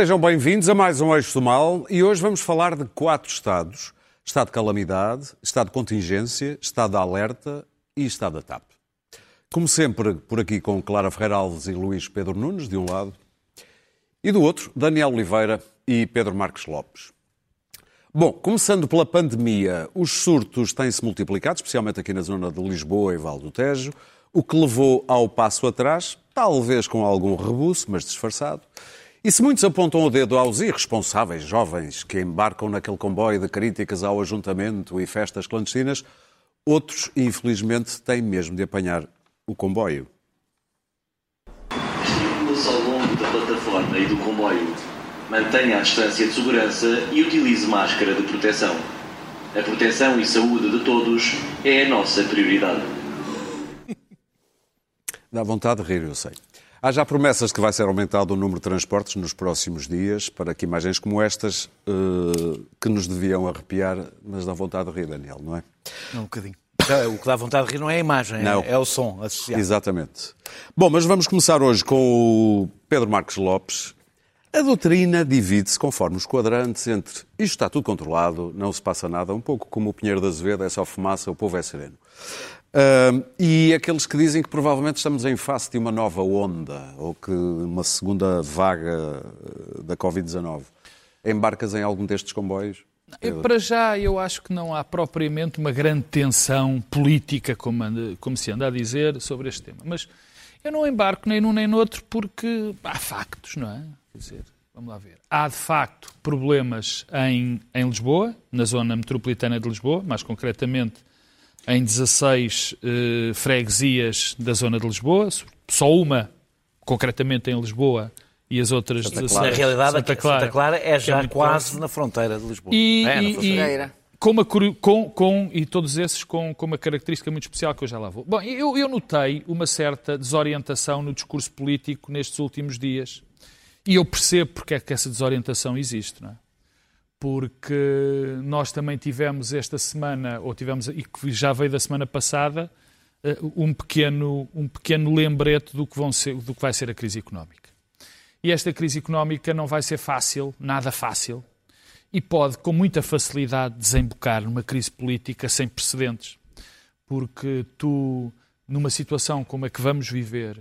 Sejam bem-vindos a mais um Eixo do Mal e hoje vamos falar de quatro estados: estado de calamidade, estado de contingência, estado de alerta e estado da TAP. Como sempre, por aqui com Clara Ferreira Alves e Luís Pedro Nunes, de um lado, e do outro, Daniel Oliveira e Pedro Marques Lopes. Bom, começando pela pandemia, os surtos têm-se multiplicado, especialmente aqui na zona de Lisboa e Val do Tejo, o que levou ao passo atrás, talvez com algum rebuço, mas disfarçado. E se muitos apontam o dedo aos irresponsáveis jovens que embarcam naquele comboio de críticas ao ajuntamento e festas clandestinas, outros, infelizmente, têm mesmo de apanhar o comboio. Estimule-se ao longo da plataforma e do comboio. Mantenha a distância de segurança e utilize máscara de proteção. A proteção e saúde de todos é a nossa prioridade. Dá vontade de rir, eu sei. Há já promessas de que vai ser aumentado o número de transportes nos próximos dias para que imagens como estas, uh, que nos deviam arrepiar, mas dá vontade de rir, Daniel, não é? Um bocadinho. O que dá vontade de rir não é a imagem, não. É, é o som associado. Exatamente. Bom, mas vamos começar hoje com o Pedro Marques Lopes. A doutrina divide-se conforme os quadrantes entre isto está tudo controlado, não se passa nada, um pouco como o Pinheiro da Azevedo, é só fumaça, o povo é sereno. Uh, e aqueles que dizem que provavelmente estamos em face de uma nova onda ou que uma segunda vaga da Covid-19. Embarcas em algum destes comboios? Eu, para já, eu acho que não há propriamente uma grande tensão política, como, como se anda a dizer, sobre este tema. Mas eu não embarco nem num nem no outro porque há factos, não é? Quer dizer, vamos lá ver. Há, de facto, problemas em, em Lisboa, na zona metropolitana de Lisboa, mais concretamente em 16 eh, freguesias da zona de Lisboa, só uma concretamente em Lisboa e as outras Santa Clara. Na realidade, Santa Clara, Santa Clara é já é quase próximo. na fronteira de Lisboa. E, é, e, e com, uma, com, com, e todos esses com, com uma característica muito especial que eu já lá vou. Bom, eu, eu notei uma certa desorientação no discurso político nestes últimos dias. E eu percebo porque é que essa desorientação existe, não é? Porque nós também tivemos esta semana, ou tivemos, e que já veio da semana passada, eh, um pequeno, um pequeno lembrete do que, vão ser, do que vai ser a crise económica. E esta crise económica não vai ser fácil, nada fácil, e pode, com muita facilidade, desembocar numa crise política sem precedentes. Porque tu, numa situação como a que vamos viver,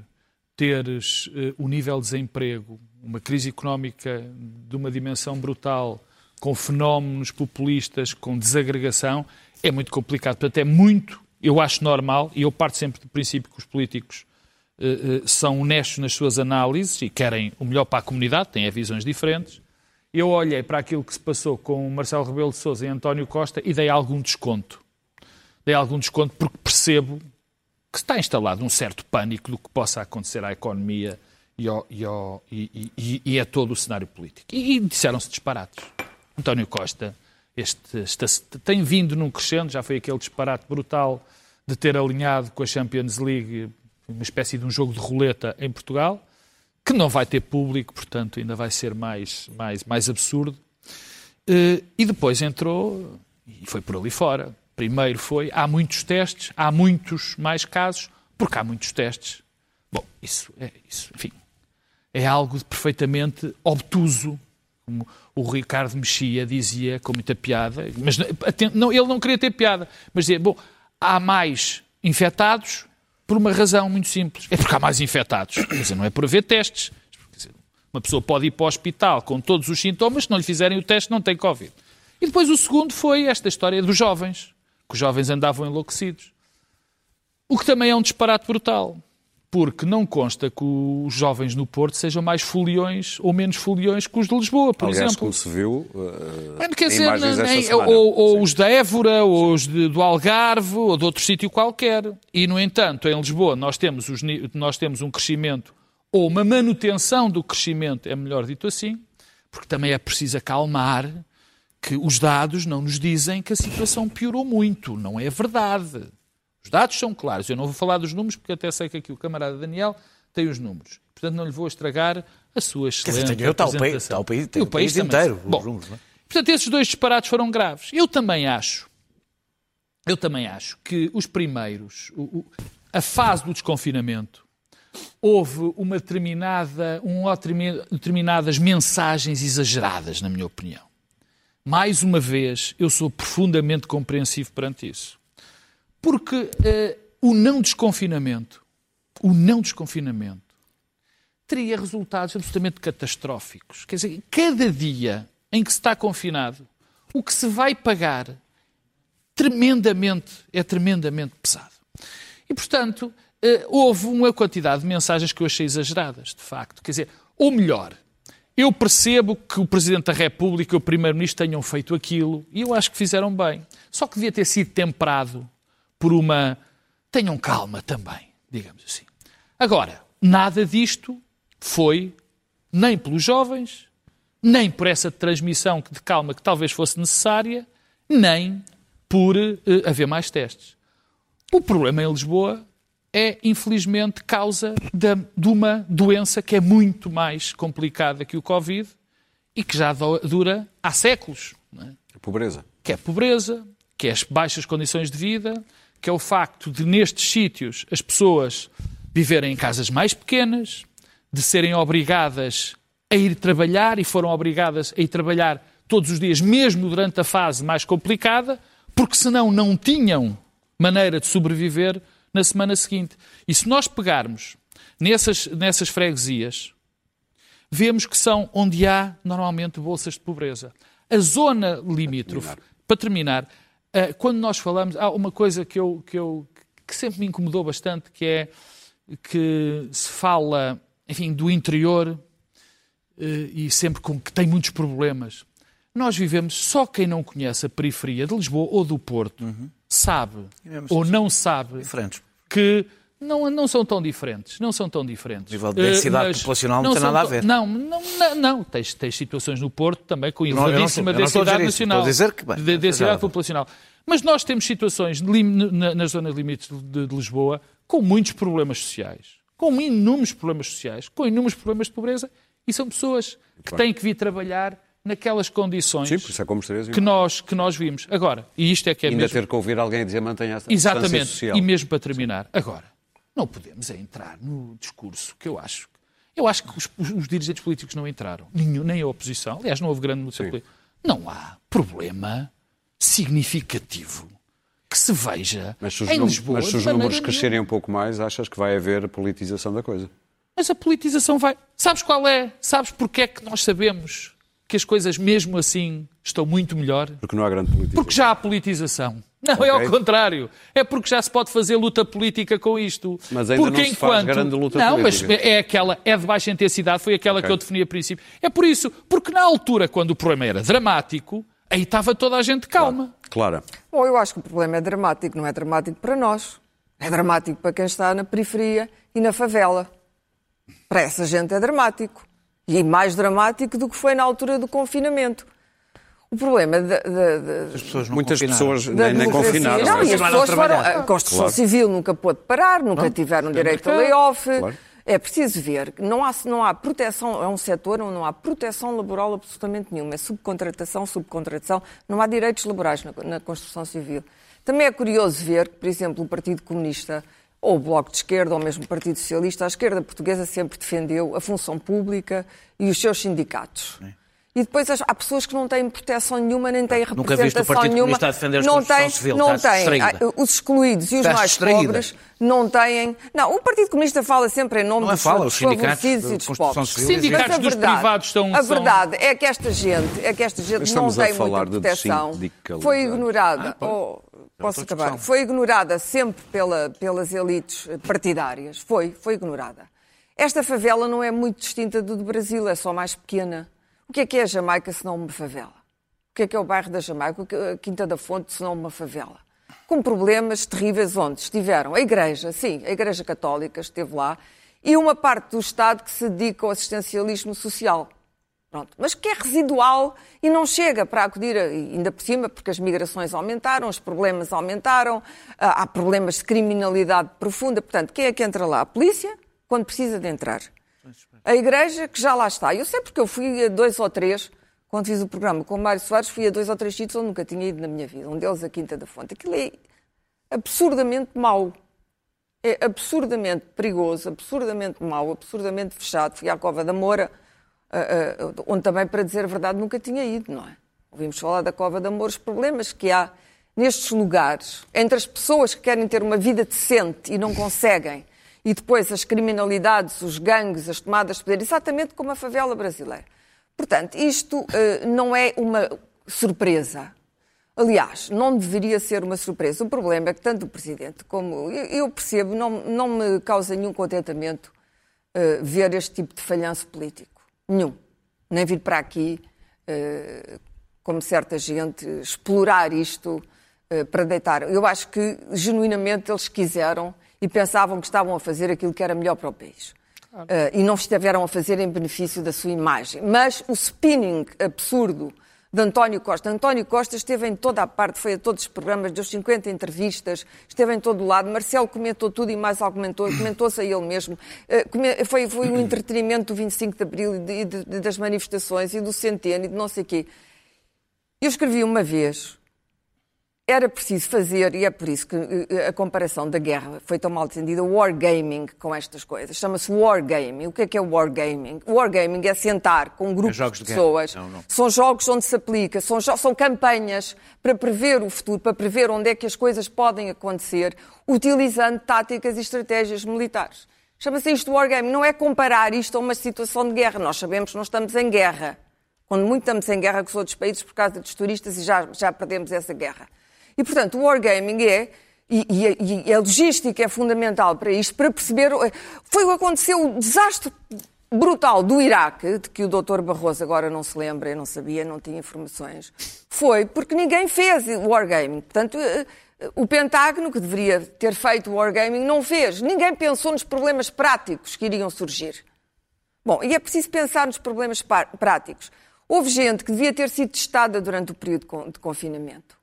teres uh, o nível de desemprego, uma crise económica de uma dimensão brutal, com fenómenos populistas, com desagregação, é muito complicado. Portanto, é muito, eu acho normal, e eu parto sempre do princípio que os políticos uh, uh, são honestos nas suas análises e querem o melhor para a comunidade, têm visões diferentes. Eu olhei para aquilo que se passou com Marcelo Rebelo de Sousa e António Costa e dei algum desconto. Dei algum desconto porque percebo que está instalado um certo pânico do que possa acontecer à economia e, ao, e, ao, e, e a todo o cenário político. E, disseram-se disparates. António Costa este, este, tem vindo num crescendo, já foi aquele disparate brutal de ter alinhado com a Champions League uma espécie de um jogo de roleta em Portugal, que não vai ter público, portanto ainda vai ser mais, mais, mais absurdo. Eh, e depois entrou e foi por ali fora. Primeiro foi, há muitos testes, há muitos mais casos, porque há muitos testes. Bom, isso, é, isso enfim, é algo perfeitamente obtuso, como o Ricardo Mexia dizia com muita piada, mas não, ele não queria ter piada, mas dizia, bom, há mais infectados por uma razão muito simples. É porque há mais infectados. Quer dizer, não é por haver testes. Dizer, uma pessoa pode ir para o hospital com todos os sintomas, se não lhe fizerem o teste, não tem Covid. E depois o segundo foi esta história dos jovens, que os jovens andavam enlouquecidos. O que também é um disparate brutal porque não consta que os jovens no Porto sejam mais foliões ou menos foliões que os de Lisboa, por Aliás, exemplo. como se viu, uh, Mas, quer dizer, nem, ou, ou os da Évora, ou os de, do Algarve, ou de outro sítio qualquer. E, no entanto, em Lisboa nós temos, os, nós temos um crescimento, ou uma manutenção do crescimento, é melhor dito assim, porque também é preciso acalmar que os dados não nos dizem que a situação piorou muito. Não é verdade. Os dados são claros. Eu não vou falar dos números, porque até sei que aqui o camarada Daniel tem os números. Portanto, não lhe vou estragar a sua excelente dizer, está o país, está o país, tem o país, país inteiro. Bom, números, é? Portanto, esses dois disparates foram graves. Eu também acho, eu também acho que os primeiros, o, o, a fase do desconfinamento, houve uma determinada, um, determinadas mensagens exageradas, na minha opinião. Mais uma vez, eu sou profundamente compreensivo perante isso. Porque eh, o não desconfinamento, o não desconfinamento, teria resultados absolutamente catastróficos. Quer dizer, cada dia em que se está confinado, o que se vai pagar tremendamente, é tremendamente pesado. E, portanto, eh, houve uma quantidade de mensagens que eu achei exageradas, de facto. Quer dizer, ou melhor, eu percebo que o Presidente da República e o Primeiro-Ministro tenham feito aquilo, e eu acho que fizeram bem. Só que devia ter sido temperado por uma. Tenham calma também, digamos assim. Agora, nada disto foi nem pelos jovens, nem por essa transmissão de calma que talvez fosse necessária, nem por uh, haver mais testes. O problema em Lisboa é, infelizmente, causa de, de, uma doença que é muito mais complicada que o Covid e que já dura há séculos. É? A pobreza. Que é a pobreza, que é as baixas condições de vida, que é o facto de, nestes sítios, as pessoas viverem em casas mais pequenas, de serem obrigadas a ir trabalhar e foram obrigadas a ir trabalhar todos os dias, mesmo durante a fase mais complicada, porque senão não tinham maneira de sobreviver na semana seguinte. E se nós pegarmos nessas, nessas freguesias, vemos que são onde há normalmente bolsas de pobreza. A zona limítrofe, para terminar, eh, quando nós falamos, há uma coisa que, eu, que, eu, que sempre me incomodou bastante, que é que se fala, enfim, do interior eh, e sempre com que tem muitos problemas. Nós vivemos, só quem não conhece a periferia de Lisboa ou do Porto uhum. sabe ou não sabe diferentes. que não, não são tão diferentes. Não são tão diferentes. O nível de densidade uh, populacional não, não tem nada a ver. Não, não, não, não. Tens, tens situações no Porto também com elevadíssima densidade nacional. Estou a dizer que, bem, de densidade populacional. Mas nós temos situações na, nas zonas limites de, de Lisboa com muitos problemas sociais, com inúmeros problemas sociais, com inúmeros problemas de pobreza, e são pessoas que têm que vir trabalhar naquelas condições Sim, é como que, nós, que nós vimos. Agora, e isto é que é Ainda mesmo... ter que ouvir alguém dizer mantenha essa Exatamente, social. e mesmo para terminar. Sim. Agora, não podemos é entrar no discurso que eu acho. Eu acho que os, os dirigentes políticos não entraram, nenhum, nem a oposição. Aliás, não houve grande mudança política. Não há problema significativo que se veja mas se os em Lisboa. Mas se os números crescerem um pouco mais, achas que vai haver politização da coisa? Mas a politização vai. Sabes qual é? Sabes porque é que nós sabemos que as coisas, mesmo assim, estão muito melhor? Porque não há grande politização. Porque já há politização. Não, okay. é ao contrário. É porque já se pode fazer luta política com isto. Mas ainda porque não se enquanto... faz grande luta não, política. Não, mas é aquela, é de baixa intensidade, foi aquela okay. que eu defini a princípio. É por isso, porque na altura, quando o problema era dramático, aí estava toda a gente calma. Clara. Bom, eu acho que o problema é dramático, não é dramático para nós. É dramático para quem está na periferia e na favela. Para essa gente é dramático. E mais dramático do que foi na altura do confinamento. O problema de, de, de... As pessoas não Muitas pessoas nem, nem confinaram. Não, e as pessoas foram... A Constituição claro. Civil nunca pôde parar, nunca não, tiveram direito a layoff. Claro. É preciso ver que não há, não há proteção, é um setor onde não há proteção laboral absolutamente nenhuma. É subcontratação, subcontratação, não há direitos laborais na, na construção civil. Também é curioso ver que, por exemplo, o Partido Comunista ou o Bloco de Esquerda, ou mesmo o Partido Socialista, a esquerda portuguesa sempre defendeu a função pública e os seus sindicatos. Sim. E depois há pessoas que não têm proteção nenhuma, nem têm representação Nunca viste o Partido nenhuma. Comunista a defender não tem, civil, não tem. Os excluídos e os mais distraída. pobres não têm. Não, o Partido Comunista fala sempre em nome não é dos, fala, dos favorecidos e dos pobres. Os sindicatos dos verdade, privados estão. A verdade é que esta gente, é que esta gente não tem muita proteção. Foi ignorada. Ah, oh, posso acabar? Foi ignorada sempre pela, pelas elites partidárias. Foi, foi ignorada. Esta favela não é muito distinta do do Brasil, é só mais pequena. O que é que é a Jamaica se não uma favela? O que é que é o bairro da Jamaica, a Quinta da Fonte se não uma favela? Com problemas terríveis onde estiveram a Igreja, sim, a Igreja Católica esteve lá, e uma parte do Estado que se dedica ao assistencialismo social. Pronto. Mas que é residual e não chega para acudir, ainda por cima, porque as migrações aumentaram, os problemas aumentaram, há problemas de criminalidade profunda. Portanto, quem é que entra lá? A polícia, quando precisa de entrar. A igreja que já lá está. Eu sei porque eu fui a dois ou três, quando fiz o programa com o Mário Soares, fui a dois ou três sítios onde nunca tinha ido na minha vida. Um deles a Quinta da Fonte. Aquilo é absurdamente mau. É absurdamente perigoso, absurdamente mau, absurdamente fechado. Fui à Cova da Moura, onde também, para dizer a verdade, nunca tinha ido, não é? Ouvimos falar da Cova da Moura, os problemas que há nestes lugares, entre as pessoas que querem ter uma vida decente e não conseguem, e depois as criminalidades, os gangues, as tomadas de poder, exatamente como a favela brasileira. Portanto, isto uh, não é uma surpresa. Aliás, não deveria ser uma surpresa. O problema é que tanto o Presidente como eu percebo, não, não me causa nenhum contentamento uh, ver este tipo de falhanço político. Nenhum. Nem vir para aqui, uh, como certa gente, explorar isto para deitar. Eu acho que, genuinamente, eles quiseram e pensavam que estavam a fazer aquilo que era melhor para o país. Claro. e não estiveram a fazer em benefício da sua imagem. Mas o spinning absurdo de António Costa. António Costa esteve em toda a parte, foi a todos os programas, deu 50 entrevistas, esteve em todo o lado. Marcelo comentou tudo e mais algo comentou, comentou-se a ele mesmo. Eh, foi, foi o entretenimento do 25 de Abril e de, de, das manifestações e do centeno e de não sei o quê. Eu escrevi uma vez era preciso fazer, e é por isso que eh, a comparação da guerra foi tão mal entendida, wargaming com estas coisas. Chama-se wargaming. O que é que é wargaming? Wargaming é sentar com um grupo é de, de pessoas. Não, não. São jogos onde se aplica, são, são campanhas para prever o futuro, para prever onde é que as coisas podem acontecer, utilizando táticas e estratégias militares. Chama-se isto wargaming. Não é comparar isto a uma situação de guerra. Nós sabemos que não estamos em guerra. Quando muito estamos em guerra com os outros países por causa dos turistas e já, já perdemos essa guerra. E, portanto, o wargaming é e, e, e, a logística é fundamental para isto, para perceber. Foi o que aconteceu, o desastre brutal do Iraque, de que o doutor Barroso agora não se lembra, eu não sabia, não tinha informações, foi porque ninguém fez o wargaming. Portanto, eh, o Pentágono, que deveria ter feito o wargaming, não fez. Ninguém pensou nos problemas práticos que iriam surgir. Bom, e é preciso pensar nos problemas práticos. Houve gente que devia ter sido testada durante o período de confinamento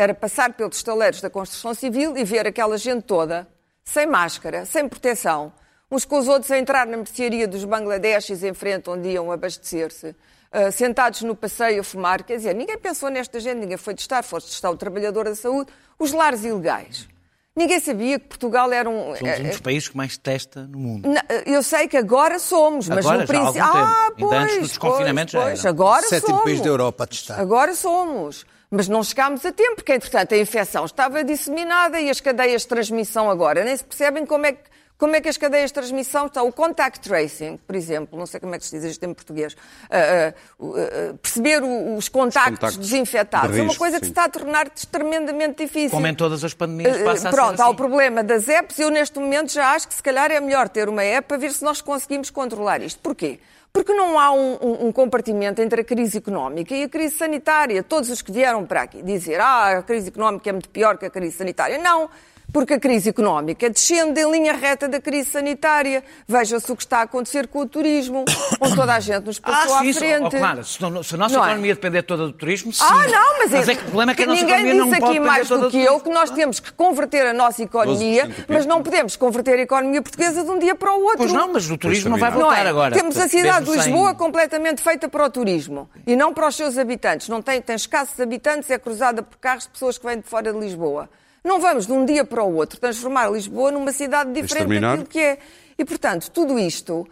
era passar pelos estaleiros da construção civil e ver aquela gente toda, sem máscara, sem proteção, uns com os outros a entrar na mercearia dos Bangladeshis em frente onde iam abastecer-se, uh, sentados no passeio a fumar. Quer dizer, ninguém pensou nesta gente, ninguém foi testar, foste testar o trabalhador da saúde, os lares ilegais. Ninguém sabia que Portugal era um. Somos um dos eh, países que mais testa no mundo. Eu sei que agora somos, mas agora, no princípio. Ah, pois, Ainda antes do desconfinamento pois, já pois, Agora Sétimo somos. país da Europa a testar. Agora somos. Mas não chegámos a tempo, porque, entretanto, a infecção estava disseminada e as cadeias de transmissão agora nem se percebem como é que, como é que as cadeias de transmissão estão. O contact tracing, por exemplo, não sei como é que se diz isto em português, uh, uh, uh, perceber os contactos, contactos desinfetados de risco, é uma coisa sim. que se está a tornar tremendamente difícil. Como em todas as pandemias passa a Pronto, há o assim. problema das apps e eu neste momento já acho que se calhar é melhor ter uma app para ver se nós conseguimos controlar isto. Porquê? Porque não há um, um, um, compartimento entre a crise económica e a crise sanitária. Todos os que vieram para aqui dizer ah, a crise económica é muito pior que a crise sanitária. Não porque a crise económica descende em linha reta da crise sanitária. Veja-se o que está a acontecer com o turismo, onde toda a gente nos passou ah, à frente. Oh, claro, se, não, se a nossa não é? economia é? depender toda do turismo, sim. Ah, não, mas, mas é, que o problema é que a nossa ninguém economia disse não aqui mais do que eu que nós temos que converter a nossa economia, mas não podemos converter a economia portuguesa de um dia para o outro. Pois não, mas o turismo não vai voltar não é? agora. Temos a cidade de Lisboa sem... completamente feita para o turismo e não para os seus habitantes. Não tem, tem escassos habitantes, é cruzada por carros de pessoas que vêm de fora de Lisboa. Não vamos de um dia para o outro transformar Lisboa numa cidade diferente daquilo que é. E, portanto, tudo isto uh, uh,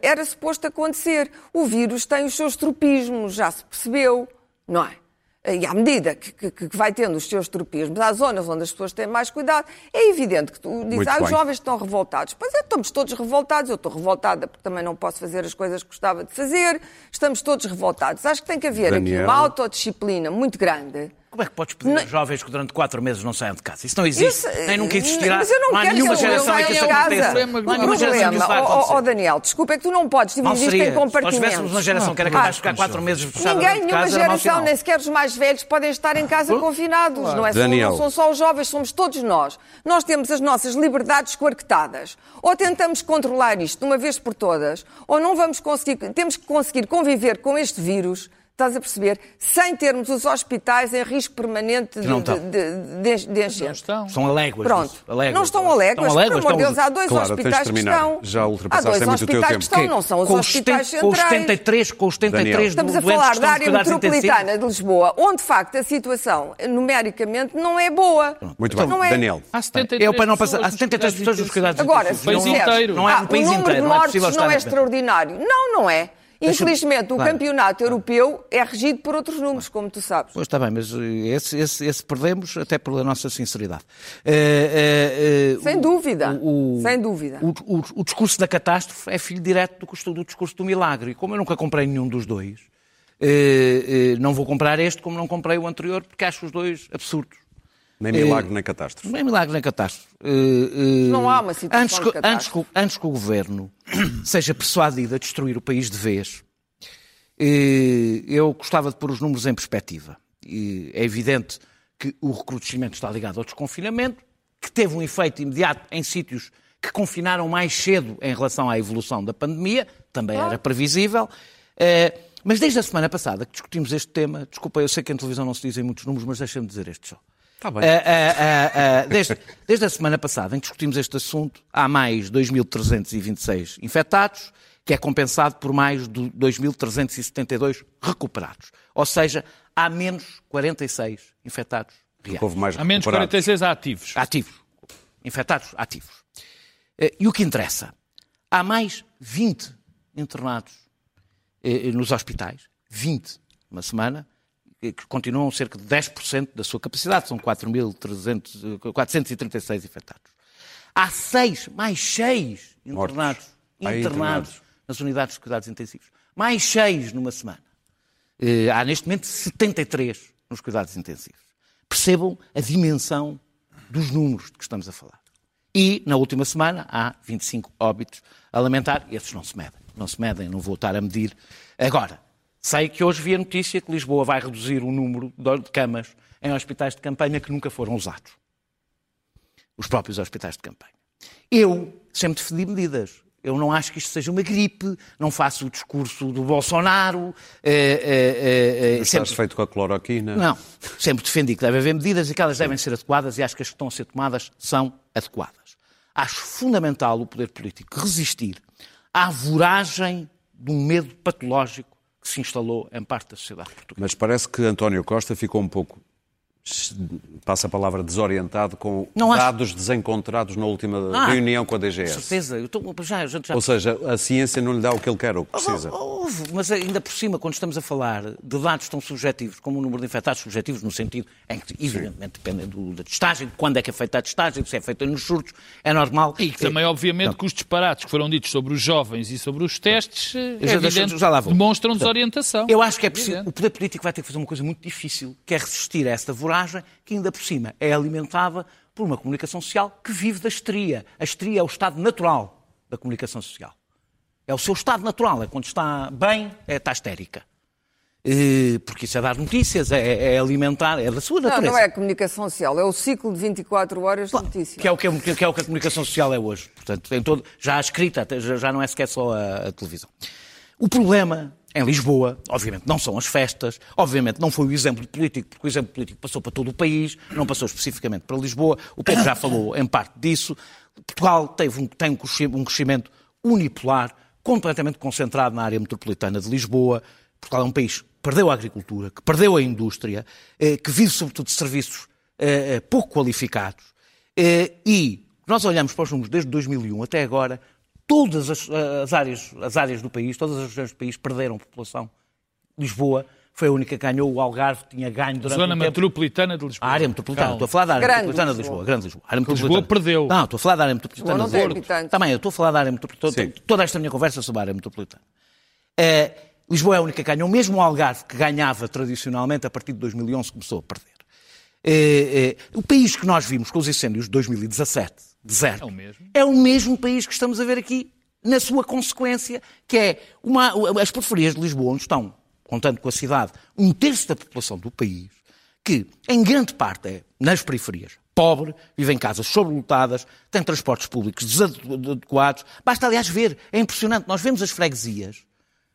era suposto acontecer. O vírus tem os seus tropismos, já se percebeu, não é? E à medida que, que, que, vai tendo os seus tropismos, há zonas onde as pessoas têm mais cuidado, é evidente que tu dizes, ah, os jovens estão revoltados. Pois é, estamos todos revoltados. Eu estou revoltada porque também não posso fazer as coisas que gostava de fazer. Estamos todos revoltados. Acho que tem que haver Daniel. aqui uma autodisciplina muito grande como é que podes pedir não... aos jovens que durante quatro meses não saiam de casa? Isso não existe, Isso, nem nunca existirá. Mas eu não, não há nenhuma geração em que isso aconteça. Não há nenhuma geração que isso vai acontecer. Oh, Daniel, desculpa, é que tu não podes dividir isto em compartimentos. Se tivéssemos uma geração que era capaz de ficar quatro meses fechada Ninguém, nenhuma geração, nem sequer os mais velhos, podem estar em casa confinados. Não, é só, não são só os jovens, somos todos nós. Nós temos as nossas liberdades coarquetadas. Ou tentamos controlar isto de uma vez por todas, ou não vamos conseguir, temos que conseguir conviver com este vírus Estás a perceber? Sem termos os hospitais em risco permanente de, de, de, de enchente. Não estão. São aléguas. Pronto. Aléguas. Não estão aléguas. Estão aléguas. Por amor de Deus, há dois claro, hospitais que estão. Já ultrapassaste muito o teu tempo. Que estão, não são os com hospitais centrais. Com os 73, com os 73 Estamos a falar da área metropolitana de Lisboa, onde de facto a situação numericamente não é boa. Muito bem. Não é... Daniel. Há 73 Eu, para não passar, há 73 pessoas nos cuidados Agora, se inteiro. Não é no país inteiro. O número de mortes não é extraordinário. Não, não é. Infelizmente, o claro. campeonato europeu é regido por outros números, como tu sabes. Pois está bem, mas esse, esse, esse perdemos até pela nossa sinceridade. Uh, uh, uh, Sem dúvida. O, Sem dúvida. O, o, o, discurso da catástrofe é filho direto do, do, discurso do milagre. E como eu nunca comprei nenhum dos dois, não vou comprar este como não comprei o anterior, porque acho os dois absurdos. Nem milagre, nem catástrofe. Nem milagre, nem catástrofe. não há uma situação antes que, antes, antes que o governo seja persuadido a destruir o país de vez, eu gostava de pôr os números em perspectiva. É evidente que o recrudescimento está ligado ao desconfinamento, que teve um efeito imediato em sítios que confinaram mais cedo em relação à evolução da pandemia, também era previsível. Eh, mas desde a semana passada que discutimos este tema, desculpa, eu sei que em televisão não se dizem muitos números, mas deixa-me dizer este só. Está bem. Uh, uh, uh, desde, desde, a semana passada em que discutimos este assunto, há mais 2.326 infectados, que é compensado por mais de 2.372 recuperados. Ou seja, há menos 46 infectados reais. Houve mais há menos 46 ativos. Ativos. Infectados ativos. Eh, e o que interessa? Há mais 20 internados eh, nos hospitais. 20 uma semana que continuam cerca de 10% da sua capacidade, são 4.436 infectados. Há seis, mais seis internados, internados nas unidades de cuidados intensivos. Mais seis numa semana. Eh, há neste momento 73 nos cuidados intensivos. Percebam a dimensão dos números de que estamos a falar. E, na última semana, há 25 óbitos a lamentar. Esses não se medem. Não se medem, não vou estar a medir. Agora, Sei que hoje vi a notícia que Lisboa vai reduzir o número de camas em hospitais de campanha que nunca foram usados. Os próprios hospitais de campanha. Eu sempre defendi medidas. Eu não acho que isto seja uma gripe, não faço o discurso do Bolsonaro. É, é, é, Estás sempre... feito com a cloroquina? Não. Sempre defendi que deve haver medidas e que elas devem ser adequadas e acho que as que estão a ser tomadas são adequadas. Acho fundamental o poder político resistir à voragem de um medo patológico que se instalou em parte da sociedade portuguesa. Mas parece que António Costa ficou um pouco passa a palavra desorientado com não dados acho... desencontrados na última ah, reunião com a DGS. Com certeza. Eu tô, já, já... Ou seja, a ciência não lhe dá o que ele quer ou que precisa. mas ainda por cima, quando estamos a falar de dados tão subjetivos como o número de infectados subjetivos, no sentido em que, evidentemente, depende do, da testagem, de quando é que é feita a testagem, se é feita nos surtos, é normal. E que também, obviamente, não. que os disparates que foram ditos sobre os jovens e sobre os testes é já, evidente, já demonstram desorientação. Eu acho que é preciso, o poder político vai ter que fazer uma coisa muito difícil, que é resistir a esta voragem que ainda por cima é alimentada por uma comunicação social que vive da histeria. A histeria é o estado natural da comunicação social. É o seu estado natural, é quando está bem, é, está histérica. porque isso é dar notícias, é, é, alimentar, é da sua natureza. Não, não é a comunicação social, é o ciclo de 24 horas de notícias. Que é, o que, é, que é o que a comunicação social é hoje. Portanto, todo, já a escrita, já não é sequer só a, a televisão. O problema em Lisboa, obviamente não são as festas, obviamente não foi o exemplo político, porque o exemplo político passou para todo o país, não passou especificamente para Lisboa. O Pedro já falou em parte disso. Portugal teve um, tem um crescimento unipolar, completamente concentrado na área metropolitana de Lisboa. Portugal é um país que perdeu a agricultura, que perdeu a indústria, eh, que vive sobretudo de serviços eh, eh, pouco qualificados. E nós olhamos para os números desde 2001 até agora, todas as, as, áreas, as áreas do país, todas as regiões do país perderam população. Lisboa foi a única que ganhou, o Algarve tinha ganho durante Zona um metropolitana de Lisboa. A área metropolitana, estou a falar da área grande metropolitana de Lisboa. Grande Lisboa. Área metropolitana. Lisboa perdeu. Não, estou a falar da área metropolitana de Lisboa. Também, eu estou a falar da área metropolitana. Toda esta minha conversa é sobre a área metropolitana. É, Lisboa é a única que ganhou, mesmo o Algarve, que ganhava tradicionalmente, a partir de 2011 começou a perder. É, é, o país que nós vimos com os incêndios de 2017, deserto, é o mesmo, é o mesmo país que estamos a ver aqui na sua consequência, que é uma, as periferias de Lisboa, onde estão, contando com a cidade, um terço da população do país, que em grande parte é nas periferias, pobre, vive em casas sobrelotadas, tem transportes públicos desadequados. Basta, aliás, ver, é impressionante, nós vemos as freguesias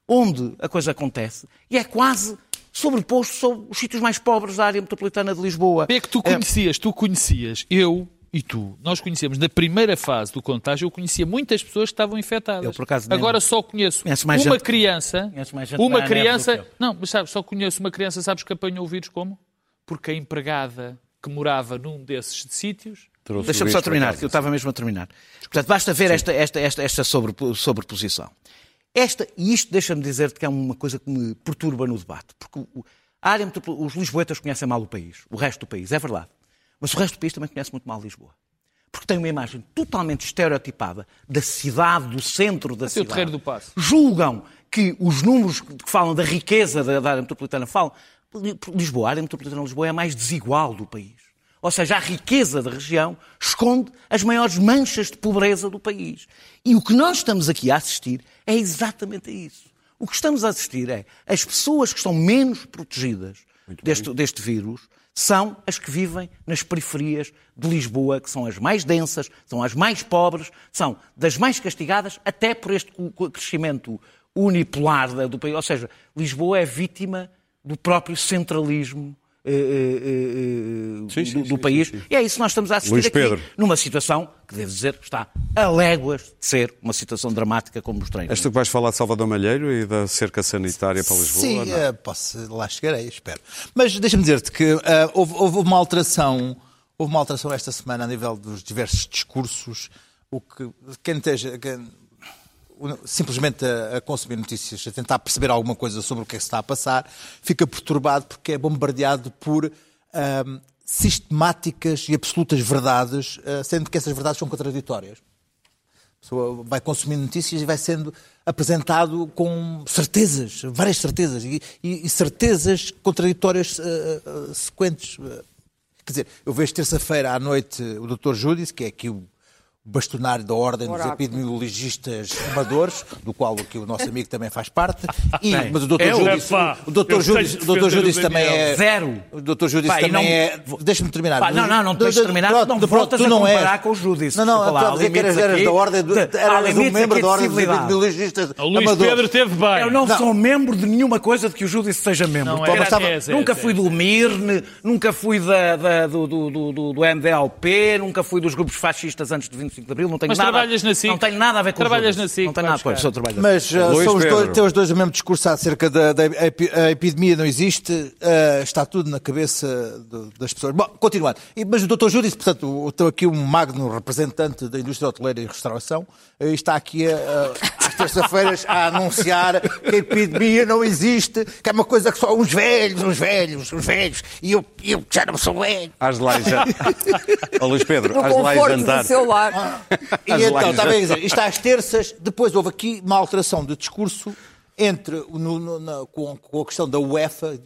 onde a coisa acontece e é quase sobreposto sobre os sítios mais pobres da área metropolitana de Lisboa. É que tu conhecias, tu conhecias, eu e tu, nós conhecemos, na primeira fase do contágio, eu conhecia muitas pessoas que estavam infectadas. Eu, por acaso, Agora só conheço uma gente, criança, uma criança, não, mas sabes, só conheço uma criança, sabes que apanhou o vírus como? Porque a empregada que morava num desses sítios Deixa-me só terminar, que eu estava mesmo a terminar. Portanto, basta ver esta, esta, esta, esta sobreposição. Esta, e isto deixa-me dizer-te que é uma coisa que me perturba no debate, porque o, a área, os lisboetas conhecem mal o país, o resto do país, é verdade. Mas o resto do país também conhece muito mal Lisboa. Porque tem uma imagem totalmente estereotipada da cidade, do centro da cidade. O terreiro do passo. Julgam que os números que falam da riqueza da, da área metropolitana falam. Lisboa, a área metropolitana de Lisboa é a mais desigual do país. Ou seja, a riqueza da região esconde as maiores manchas de pobreza do país. E o que nós estamos aqui a assistir é exatamente a isso. O que estamos a assistir é as pessoas que estão menos protegidas deste, deste vírus são as que vivem nas periferias de Lisboa, que são as mais densas, são as mais pobres, são das mais castigadas, até por este crescimento unipolar do país. Ou seja, Lisboa é vítima do próprio centralismo eh, eh, sim, sim, do, do sim, país. E é isso que nós estamos a assistir Luís aqui, Pedro. numa situação que, devo dizer, está a léguas de ser uma situação dramática, como mostrei. És tu que vais falar de Salvador Malheiro e da cerca sanitária para Lisboa? Sim, uh, posso, lá chegarei, espero. Mas deixa-me dizer-te que uh, houve, houve uma alteração houve uma alteração esta semana a nível dos diversos discursos. O que quem esteja, quem, simplesmente a, a, consumir notícias, a tentar perceber alguma coisa sobre o que é que está a passar, fica perturbado porque é bombardeado por um, sistemáticas e absolutas verdades, uh, sendo que essas verdades são contraditórias. A pessoa vai consumindo notícias e vai sendo apresentado com certezas, várias certezas, e, e, e certezas contraditórias uh, uh, sequentes. Quer dizer, eu vejo terça-feira à noite o Dr. Júdice, que é aqui o bastonário da Ordem dos Epidemiologistas Amadores, do qual aqui o nosso amigo também faz parte. E, mas o Dr. É Júdice, o Dr. Júdice, o Dr. Júdice também é zero. O Dr. Júdice também não... é. Deixa-me terminar. Pá, não, não, não deixa terminar. Pronto, não voltas a comparar és... com o Júdice. Não, não, estou a dizer que eras, eras da Ordem, de, eras um membro da Ordem dos Epidemiologistas Amadores. O Luís Pedro teve bem. Eu não, sou membro de nenhuma coisa de que o Júdice seja membro. Nunca fui do MIRN, nunca fui do MDLP, nunca fui dos grupos fascistas antes de 25 de Abril, não tenho nada trabalhas na SIC. Não tem nada a ver com Trabalhas na SIC. Não tem nada, pois, sou trabalhador. Mas uh, são os dois, os dois o mesmo discurso acerca da, da a epidemia não existe, uh, está tudo na cabeça de, das pessoas. Bom, continuando. Mas o Dr. Júdice, portanto, estou aqui um magno representante da indústria hoteleira e restauração, está aqui a, às terças-feiras a anunciar que a epidemia não existe, que é uma coisa que só uns velhos, uns velhos, uns velhos, e eu, eu já não sou velho. Às lá já... oh, Luís Pedro, às lá jantar. Do seu lar. Ah, e então, estava a dizer, isto às terças, depois houve aqui uma alteração de discurso entre, no, no, na, com, com a questão da UEFA,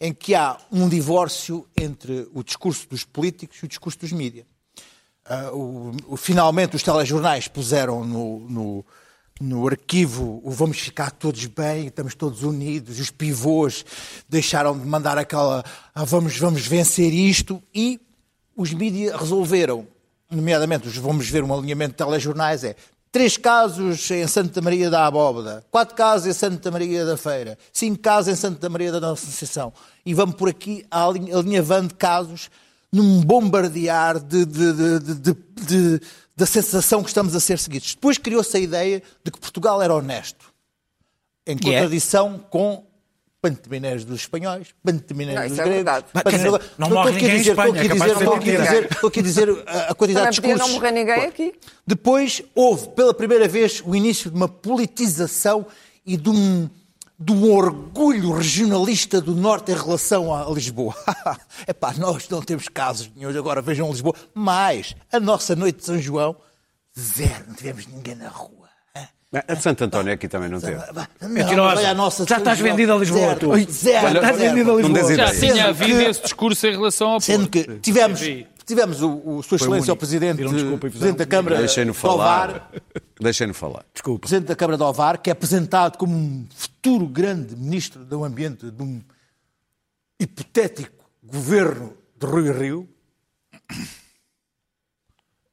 em que há um divórcio entre o discurso dos políticos e o discurso dos mídias. Uh, o, o, finalmente os telejornais puseram no, no, no, arquivo o vamos ficar todos bem, estamos todos unidos, os pivôs deixaram de mandar aquela ah, vamos, vamos vencer isto e os mídias resolveram nomeadamente, vamos ver um alinhamento de telejornais, é três casos em Santa Maria da Abóbada, quatro casos em Santa Maria da Feira, cinco casos em Santa Maria da Nossa Associação. E vamos por aqui alinhavando casos num bombardear de, de, de, de, da sensação que estamos a ser seguidos. Depois criou-se a ideia de que Portugal era honesto, em é? contradição com pantemineiros dos espanhóis, pantemineiros dos é gregos. Dizer, não morre ninguém em Espanha, estou aqui a dizer, estou aqui a dizer a quantidade de discursos. não morrer ninguém aqui. Depois houve, pela primeira vez, o início de uma politização e de um, um orgulho regionalista do Norte em relação a Lisboa. Epá, nós não temos casos nenhum, agora vejam Lisboa. Mas a nossa noite de São João, zero, não tivemos ninguém na rua. A de Santo António aqui também não teve. Já estás vendido a Lisboa, tu. Zero. Estás vendido a Lisboa. Já tinha havido esse discurso em relação ao Sendo que tivemos, tivemos o, o Sua Excelência, o Presidente, Presidente da Câmara Deixem-no falar. Deixem-no falar. Desculpa. Presidente da Câmara de Ovar, que é apresentado como um futuro grande Ministro do Ambiente de um hipotético governo de Rui Rio.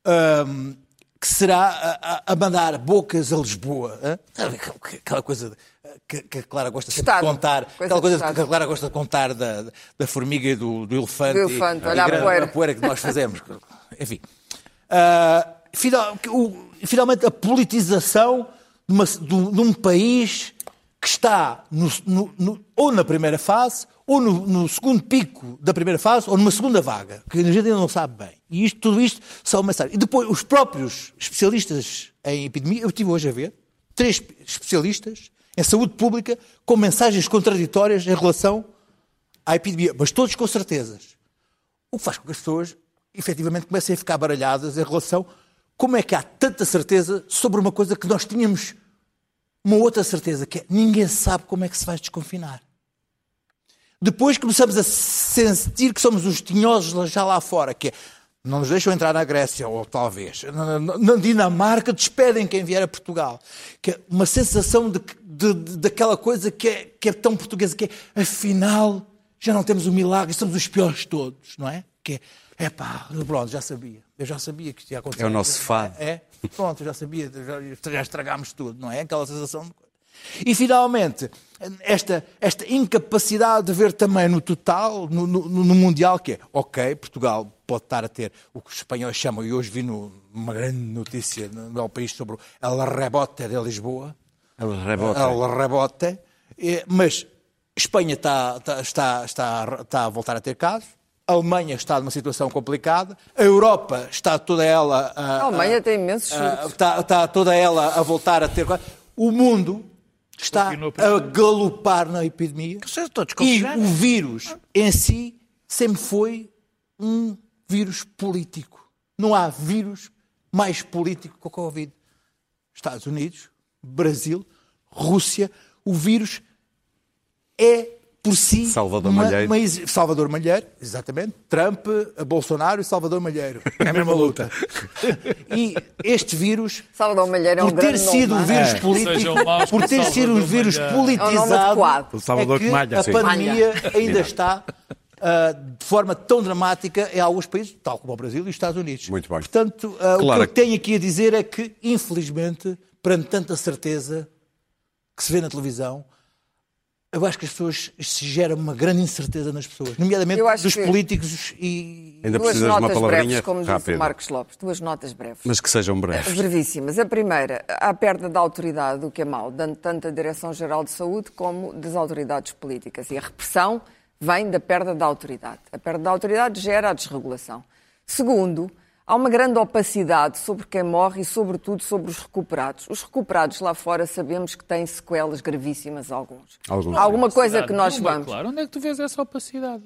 Um, que será a, a mandar bocas a Lisboa. Hein? Aquela coisa que, que, a Clara gosta sempre Estado. de contar. Coisa aquela coisa que a Clara gosta de contar da, da formiga e do, do elefante. Do elefante, e, olha a poeira. a poeira que nós fazemos. Enfim. Uh, final, o, finalmente, a politização de, uma, de, de um país que está no, no, no, ou na primeira fase, ou no, segundo pico da primeira fase, ou numa segunda vaga, que a gente ainda não sabe bem. E isto, tudo isto são mensagens. E depois, os próprios especialistas em epidemia, eu estive hoje a ver, três especialistas em saúde pública com mensagens contraditórias em relação à epidemia, mas todos com certezas. O que faz com que as pessoas efetivamente comecem a ficar baralhadas em relação como é que há tanta certeza sobre uma coisa que nós tínhamos uma outra certeza, que é ninguém sabe como é que se vai desconfinar. Depois começamos a sentir que somos os tinhosos já lá fora, que é não nos deixam entrar na Grécia, ou talvez. Na Dinamarca despedem quem vier a Portugal. Que é uma sensação de, de, de, daquela coisa que é, que é tão portuguesa, que é, afinal, já não temos o milagre, somos os piores de todos, não é? Que é, é pá, pronto, já sabia. Eu já sabia que isto ia acontecer. É o nosso fado. É, pronto, já sabia, já, já estragámos tudo, não é? Aquela sensação de... E finalmente, esta, esta incapacidade de ver também no total, no, no, no, Mundial, que é, ok, Portugal pode estar a ter o que os espanhóis chamam, e hoje vi no, uma grande notícia no meu país sobre o El Rebote de Lisboa. El Rebote. El Rebote. Mas Espanha está, está, está, está, está a voltar a ter casos. A Alemanha está numa situação complicada, a Europa está toda ela. A, a Alemanha a, tem imensos está, está toda ela a voltar a ter. O mundo está a galopar na epidemia. E o vírus em si sempre foi um vírus político. Não há vírus mais político que o Covid. Estados Unidos, Brasil, Rússia, o vírus é por si. Salvador uma, Malheiro. Uma, Salvador Malheiro, exatamente. Trump, Bolsonaro e Salvador Malheiro. É a mesma luta. e este vírus, Salvador Malheiro é um por ter sido um vírus é. político, por ter sido um vírus politizado, é, Salvador é que Malha, a sim. pandemia ainda está Uh, de forma tão dramática em alguns países, tal como o Brasil e os Estados Unidos. Muito bem. Portanto, uh, claro. o que eu tenho aqui a dizer é que, infelizmente, perante tanta certeza que se vê na televisão, eu acho que as pessoas, se gera uma grande incerteza nas pessoas, nomeadamente dos políticos e... Ainda duas precisas notas de uma breves, como disse o Marcos Lopes, duas notas breves. Mas que sejam breves. Brevíssimas. A primeira, a perda da autoridade, o que é mau, dando tanto a Direção-Geral de Saúde como das autoridades políticas. E a repressão vem da perda da autoridade. A perda da autoridade gera a desregulação. Segundo, Há uma grande opacidade sobre quem morre e, sobretudo, sobre os recuperados. Os recuperados lá fora sabemos que têm sequelas gravíssimas, alguns. alguns. Alguma coisa que nós vamos. Claro, onde é que tu vês essa opacidade?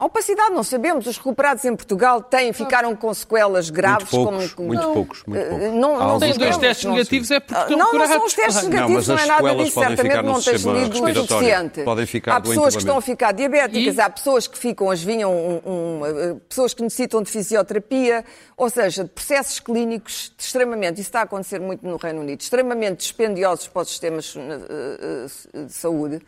A opacidade não sabemos. Os recuperados em Portugal têm, ficaram com sequelas graves. Muito poucos, como, muito não, poucos. Muito poucos. Eh, não, não têm dois testes negativos é porque estão Não, não são os testes negativos, não, não é nada disso. Certamente não tens lido o suficiente. Podem ficar há pessoas que estão a ficar diabéticas, e? há pessoas que ficam, as vinham, um, um, eh, pessoas que necessitam de fisioterapia, ou seja, de processos clínicos extremamente, isso está a acontecer muito no Reino Unido, extremamente dispendiosos para os sistemas eh, de saúde.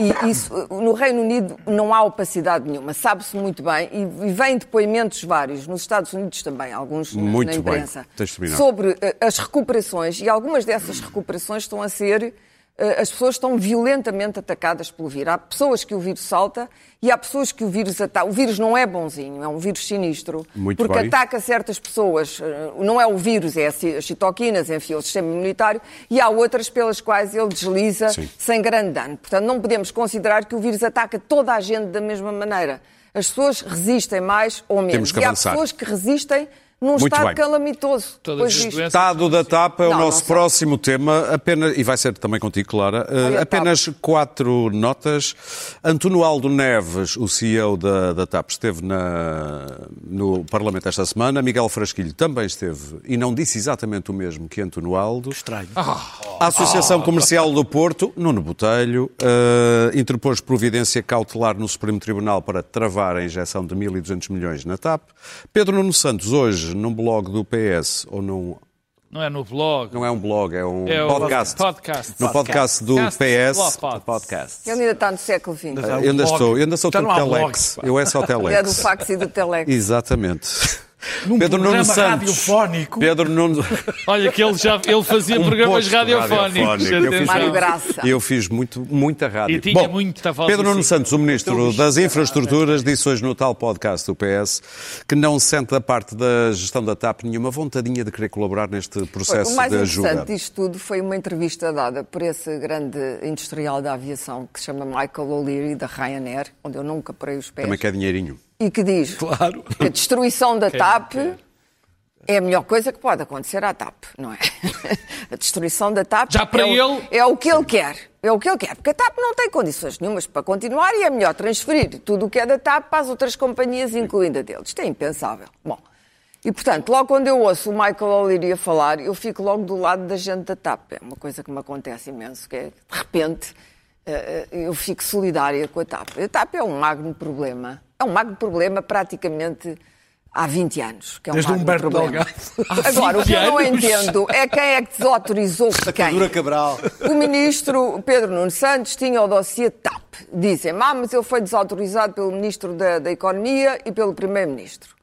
E isso, no Reino Unido não há opacidade nenhuma, sabe-se muito bem bem, e vêm depoimentos vários, nos Estados Unidos também, alguns muito na imprensa, bem. sobre eh, as recuperações, e algumas dessas recuperações estão a ser as pessoas estão violentamente atacadas pelo vírus. Há pessoas que o vírus salta e há pessoas que o vírus ataca. O vírus não é bonzinho, é um vírus sinistro. Muito porque bem. ataca certas pessoas. Eh, não é o vírus, é as citoquinas, enfim, o sistema imunitário. E há outras pelas quais ele desliza Sim. sem grande dano. Portanto, não podemos considerar que o vírus ataca toda a gente da mesma maneira. As pessoas resistem mais ou menos. Temos que e avançar. há pessoas que resistem num Muito estado bem. calamitoso. O estado da tapa é não, o nosso próximo tema, apenas, e vai ser também contigo, Clara. Uh, apenas TAP. quatro notas. António Aldo Neves, o CEO da, da TAP, esteve na, no Parlamento esta semana. Miguel Frasquilho também esteve e não disse exatamente o mesmo que António Aldo. Estranho. A Associação Comercial do Porto, Nuno Botelho, uh, interpôs providência cautelar no Supremo Tribunal para travar a injeção de 1.200 milhões na TAP. Pedro Nuno Santos, hoje, num blog do PS ou num não é no blog. Não é um blog, é um é podcast. podcast. No podcast, do PS. Podcast. Ele ainda está no século XX. Eu ainda, estou, eu ainda sou do Telex. Eu é só Telex. É do fax e do Telex. Exatamente. Num Pedro Nuno Santos. radiofónico. Pedro Nuno... Olha que ele já ele fazia um programas radiofónicos. Eu fiz, Mário Graça. Eu fiz muito, muita rádio. E tinha Bom, muita Pedro Nuno Santos, o Ministro das Infraestruturas, disse hoje no tal podcast do PS que não sente da parte da gestão da TAP nenhuma vontadinha de querer colaborar neste processo o mais de ajuda. interessante disto tudo foi uma entrevista dada por esse grande industrial da aviação que se chama Michael O'Leary, da Ryanair, onde eu nunca parei os pés. Também quer dinheirinho e que diz claro. que a destruição da TAP é a melhor coisa que pode acontecer à TAP, não é? A destruição da TAP Já para é, ele... o, é o que ele quer. É o que ele quer. Porque a TAP não tem condições nenhumas para continuar e é melhor transferir tudo o que é da TAP para as outras companhias, incluindo a deles. Isto é impensável. Bom, e portanto, logo quando eu ouço o Michael O'Leary a falar, eu fico logo do lado da gente da TAP. É uma coisa que me acontece imenso, que é, de repente, eh, eh, eu fico solidária com a TAP. A TAP é um magno problema é um magno problema praticamente há 20 anos. Que é um Desde Humberto Delgado. Agora, o que eu não entendo é quem é que desautorizou quem. Cabral. O ministro Pedro Nuno Santos tinha o dossiê TAP. Dizem, ah, mas ele foi desautorizado pelo ministro da, da Economia e pelo primeiro-ministro.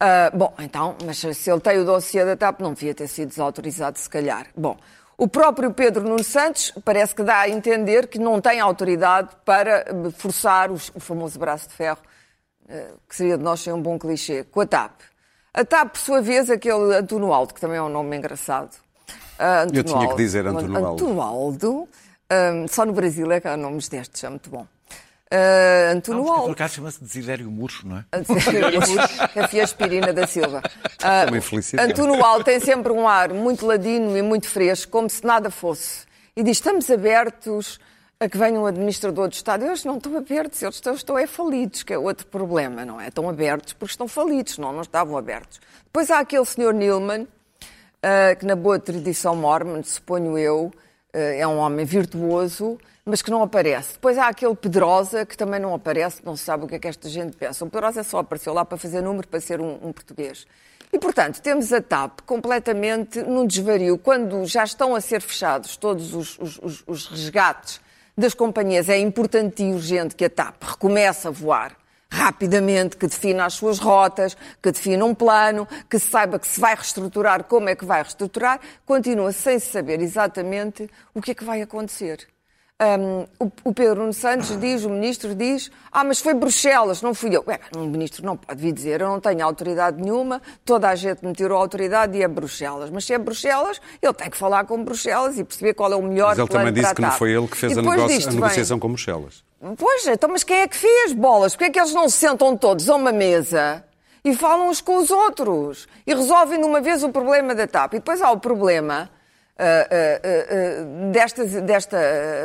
Uh, bom, então, mas se ele tem o dossiê da TAP, não devia ter sido desautorizado, se calhar. Bom, o próprio Pedro Nuno Santos parece que dá a entender que não tem autoridade para forçar o famoso braço de ferro que seria de nós ser um bom clichê, com a TAP. A TAP, por sua vez, aquele Antuno Aldo, que também é um nome engraçado. Uh, Eu tinha que dizer Antuno Aldo. Antuno Aldo, um, ah, só no Brasil é que há nomes destes, é muito bom. Uh, Antuno não, Aldo. Por acaso chama-se Desidério Murcho, não é? Desidério Murcho, é Aspirina da Silva. Uh, Uma infelicidade. Antuno Aldo tem sempre um ar muito ladino e muito fresco, como se nada fosse. E diz, estamos abertos a que venha um administrador do Estado. Eles não estão abertos, eles estão, estão é falidos, que é outro problema, não é? Estão abertos porque estão falidos, não, não estavam abertos. Depois há aquele senhor Nilman, uh, que na boa tradição mormon, suponho eu, uh, é um homem virtuoso, mas que não aparece. Depois há aquele Pedrosa, que também não aparece, não se sabe o que é que esta gente pensa. O Pedrosa só apareceu lá para fazer número, para ser um, um português. E, portanto, temos a TAP completamente num desvario, quando já estão a ser fechados todos os, os, os resgates das companhias é importante e urgente que a TAP recomece a voar rapidamente, que defina as suas rotas, que defina um plano, que saiba que se vai reestruturar, como é que vai reestruturar, continua sem saber exatamente o que é que vai acontecer. Um, o, o, Pedro Nuno Santos diz, o ministro diz, ah, mas foi Bruxelas, não fui eu. Ué, um ministro não pode vir dizer, eu não tenho autoridade nenhuma, toda a gente me tirou a autoridade e é Bruxelas. Mas se é Bruxelas, ele tem que falar com Bruxelas e perceber qual é o melhor mas ele também disse que não foi ele que fez a, negocia a, negociação vem... com Bruxelas. Pois, então, mas quem é que fez bolas? Porquê é que eles não se sentam todos a uma mesa e falam uns com os outros e resolvem de uma vez o problema da TAP? E depois há o problema uh, uh, desta, desta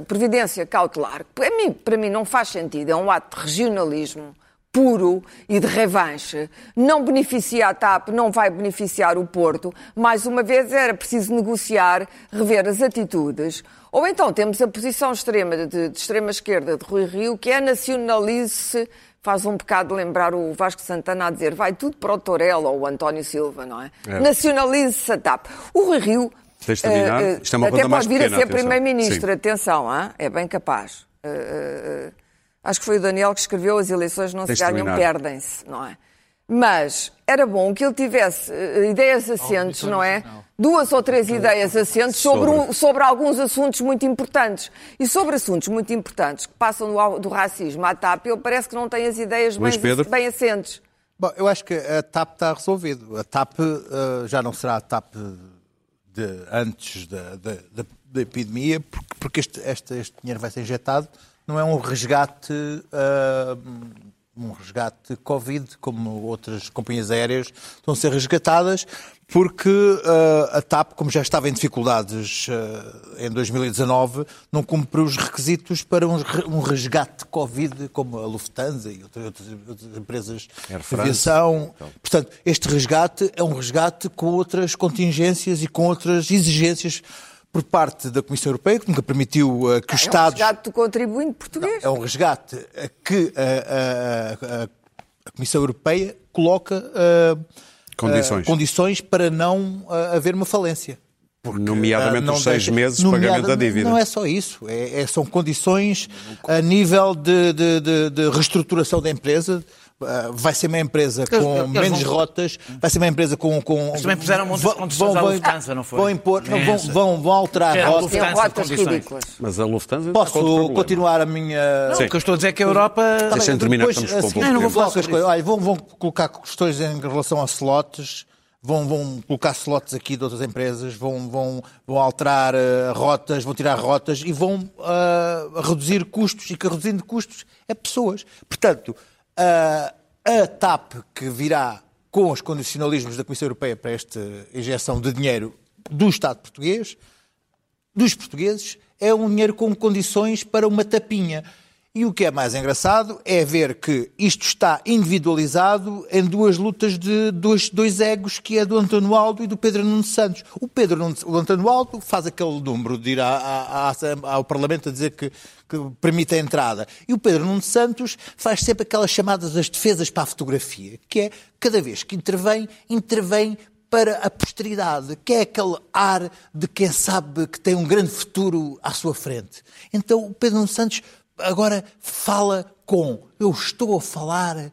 previdência cautelar, que para mim, para mim não faz sentido, é um ato de regionalismo puro e de revanche. Não beneficia a TAP, não vai beneficiar o Porto. Mais uma vez era preciso negociar, rever as atitudes. Ou então temos a posição extrema, de, de extrema esquerda de Rui Rio, que é nacionalize-se faz um bocado lembrar o Vasco Santana a dizer vai tudo para o Torel ou o António Silva, não é? é. Nacionalize-se a TAP. O Rui Rio Tens de terminar. Uh, Isto é uma até pode vir pequena, a ser Primeiro-Ministro, atenção, hein? é bem capaz. Uh, acho que foi o Daniel que escreveu as eleições não Tens se ganham, perdem-se, não é? Mas era bom que ele tivesse ideias assentes, oh, não é? Não. Duas ou três ideias assentes sobre, sobre. sobre, alguns assuntos muito importantes. E sobre assuntos muito importantes que passam do, do racismo à TAP, ele parece que não tem as ideias bem, bem assentes. Bom, eu acho que a TAP está resolvido. A TAP uh, já não será a TAP de, antes da, da, da, epidemia, porque, porque este, este, este, dinheiro vai ser injetado, não é um resgate, uh, um resgate Covid, como outras companhias aéreas estão a ser resgatadas, porque uh, a TAP, como já estava em dificuldades uh, em 2019, não cumpriu os requisitos para um, um resgate Covid, como a Lufthansa e outras, outras empresas de aviação. Então. Portanto, este resgate é um resgate com outras contingências e com outras exigências por parte da Comissão Europeia, que nunca permitiu uh, que os Estados... É um resgate do contribuinte português. Não, é um resgate que a, a, a Comissão Europeia coloca... Uh, condições, uh, condições para não uh, haver uma falência. Porque, nomeadamente uh, os seis deixa, meses de pagamento da dívida. Não é só isso, é, é são condições a nível de, de, de, de, reestruturação da empresa, vai ser uma empresa com eles, menos vão... rotas, vai ser uma empresa com. com Mas também puseram um monte de condições vão, à Lufthansa, não foi? Vão, impor, não, vão, vão, vão alterar é, rotas. rotas ridículas. Mas a Lufthansa. Posso continuar a minha. Não, o que eu estou a dizer é que a Europa. Deixa-me terminar, depois, estamos assim, não, não vou falar com as coisas. Olha, vão, vão colocar questões em relação a slots vão, vão colocar slots aqui de outras empresas, vão, vão, vão alterar uh, rotas, vão tirar rotas e vão uh, reduzir custos. E que reduzindo custos é pessoas. Portanto, uh, a TAP que virá com os condicionalismos da Comissão Europeia para esta injeção de dinheiro do Estado português, dos portugueses, é um dinheiro com condições para uma tapinha. E o que é mais engraçado é ver que isto está individualizado em duas lutas de dois, dois egos, que é do António Aldo e do Pedro Nuno Santos. O Pedro o António Aldo faz aquele número de ir à, à, à, ao Parlamento a dizer que, que, permite a entrada. E o Pedro Nuno Santos faz sempre aquelas chamadas as defesas para a fotografia, que é, cada vez que intervém, intervém para a posteridade, que é aquele ar de quem sabe que tem um grande futuro à sua frente. Então o Pedro Nuno Santos agora fala com. Eu estou a falar,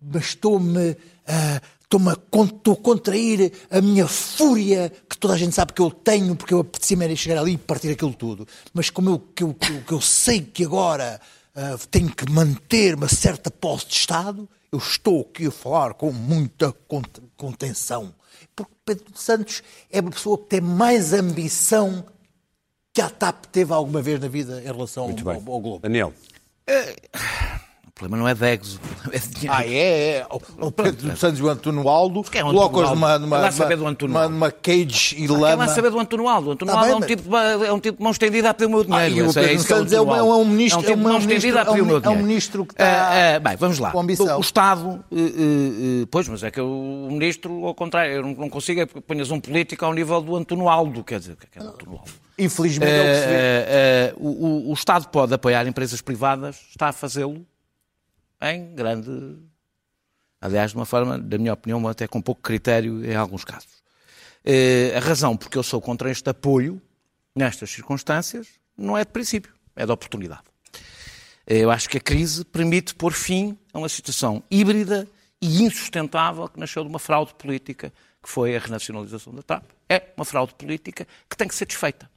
mas estou-me. Uh, estou-me a, a contrair a minha fúria, que toda a gente sabe que eu tenho, porque eu apetecia-me chegar ali e partir aquilo tudo. Mas como eu, que eu, que eu, que eu sei que agora uh, tenho que manter uma certa posse de Estado, eu estou aqui a falar com muita contenção. Porque Pedro Santos é uma pessoa que tem mais ambição que a TAP teve alguma vez na vida em relação ao, ao, Globo? Daniel. O problema não é de egos, o problema é de dinheiro. Ah, é? é. O Pedro Santos e o António Aldo é colocam-os numa, numa, numa, numa, cage e lama. Quer lá saber do António Aldo? O António ah, Aldo é, um tipo, é um tipo de mão estendida a pedir o meu dinheiro. Ah, o Pedro é Santos é, um, é um ministro, é um tipo de mão estendida a pedir o meu dinheiro. É um ministro que está uh, Bem, vamos lá. O, Estado, uh, pois, mas é que o ministro, ao contrário, eu não consigo é que ponhas um político ao nível do António Aldo, quer dizer, o que é, é o António Aldo? Infelizmente é o que se vê. O, Estado pode apoiar empresas privadas, está a fazê-lo em grande. Aliás, de uma forma, da minha opinião, até com pouco critério em alguns casos. Uh, a razão porque eu sou contra este apoio, nestas circunstâncias, não é de princípio, é de oportunidade. Eu acho que a crise permite pôr fim a uma situação híbrida e insustentável que nasceu de uma fraude política, que foi a renacionalização da TAP. É uma fraude política que tem que ser desfeita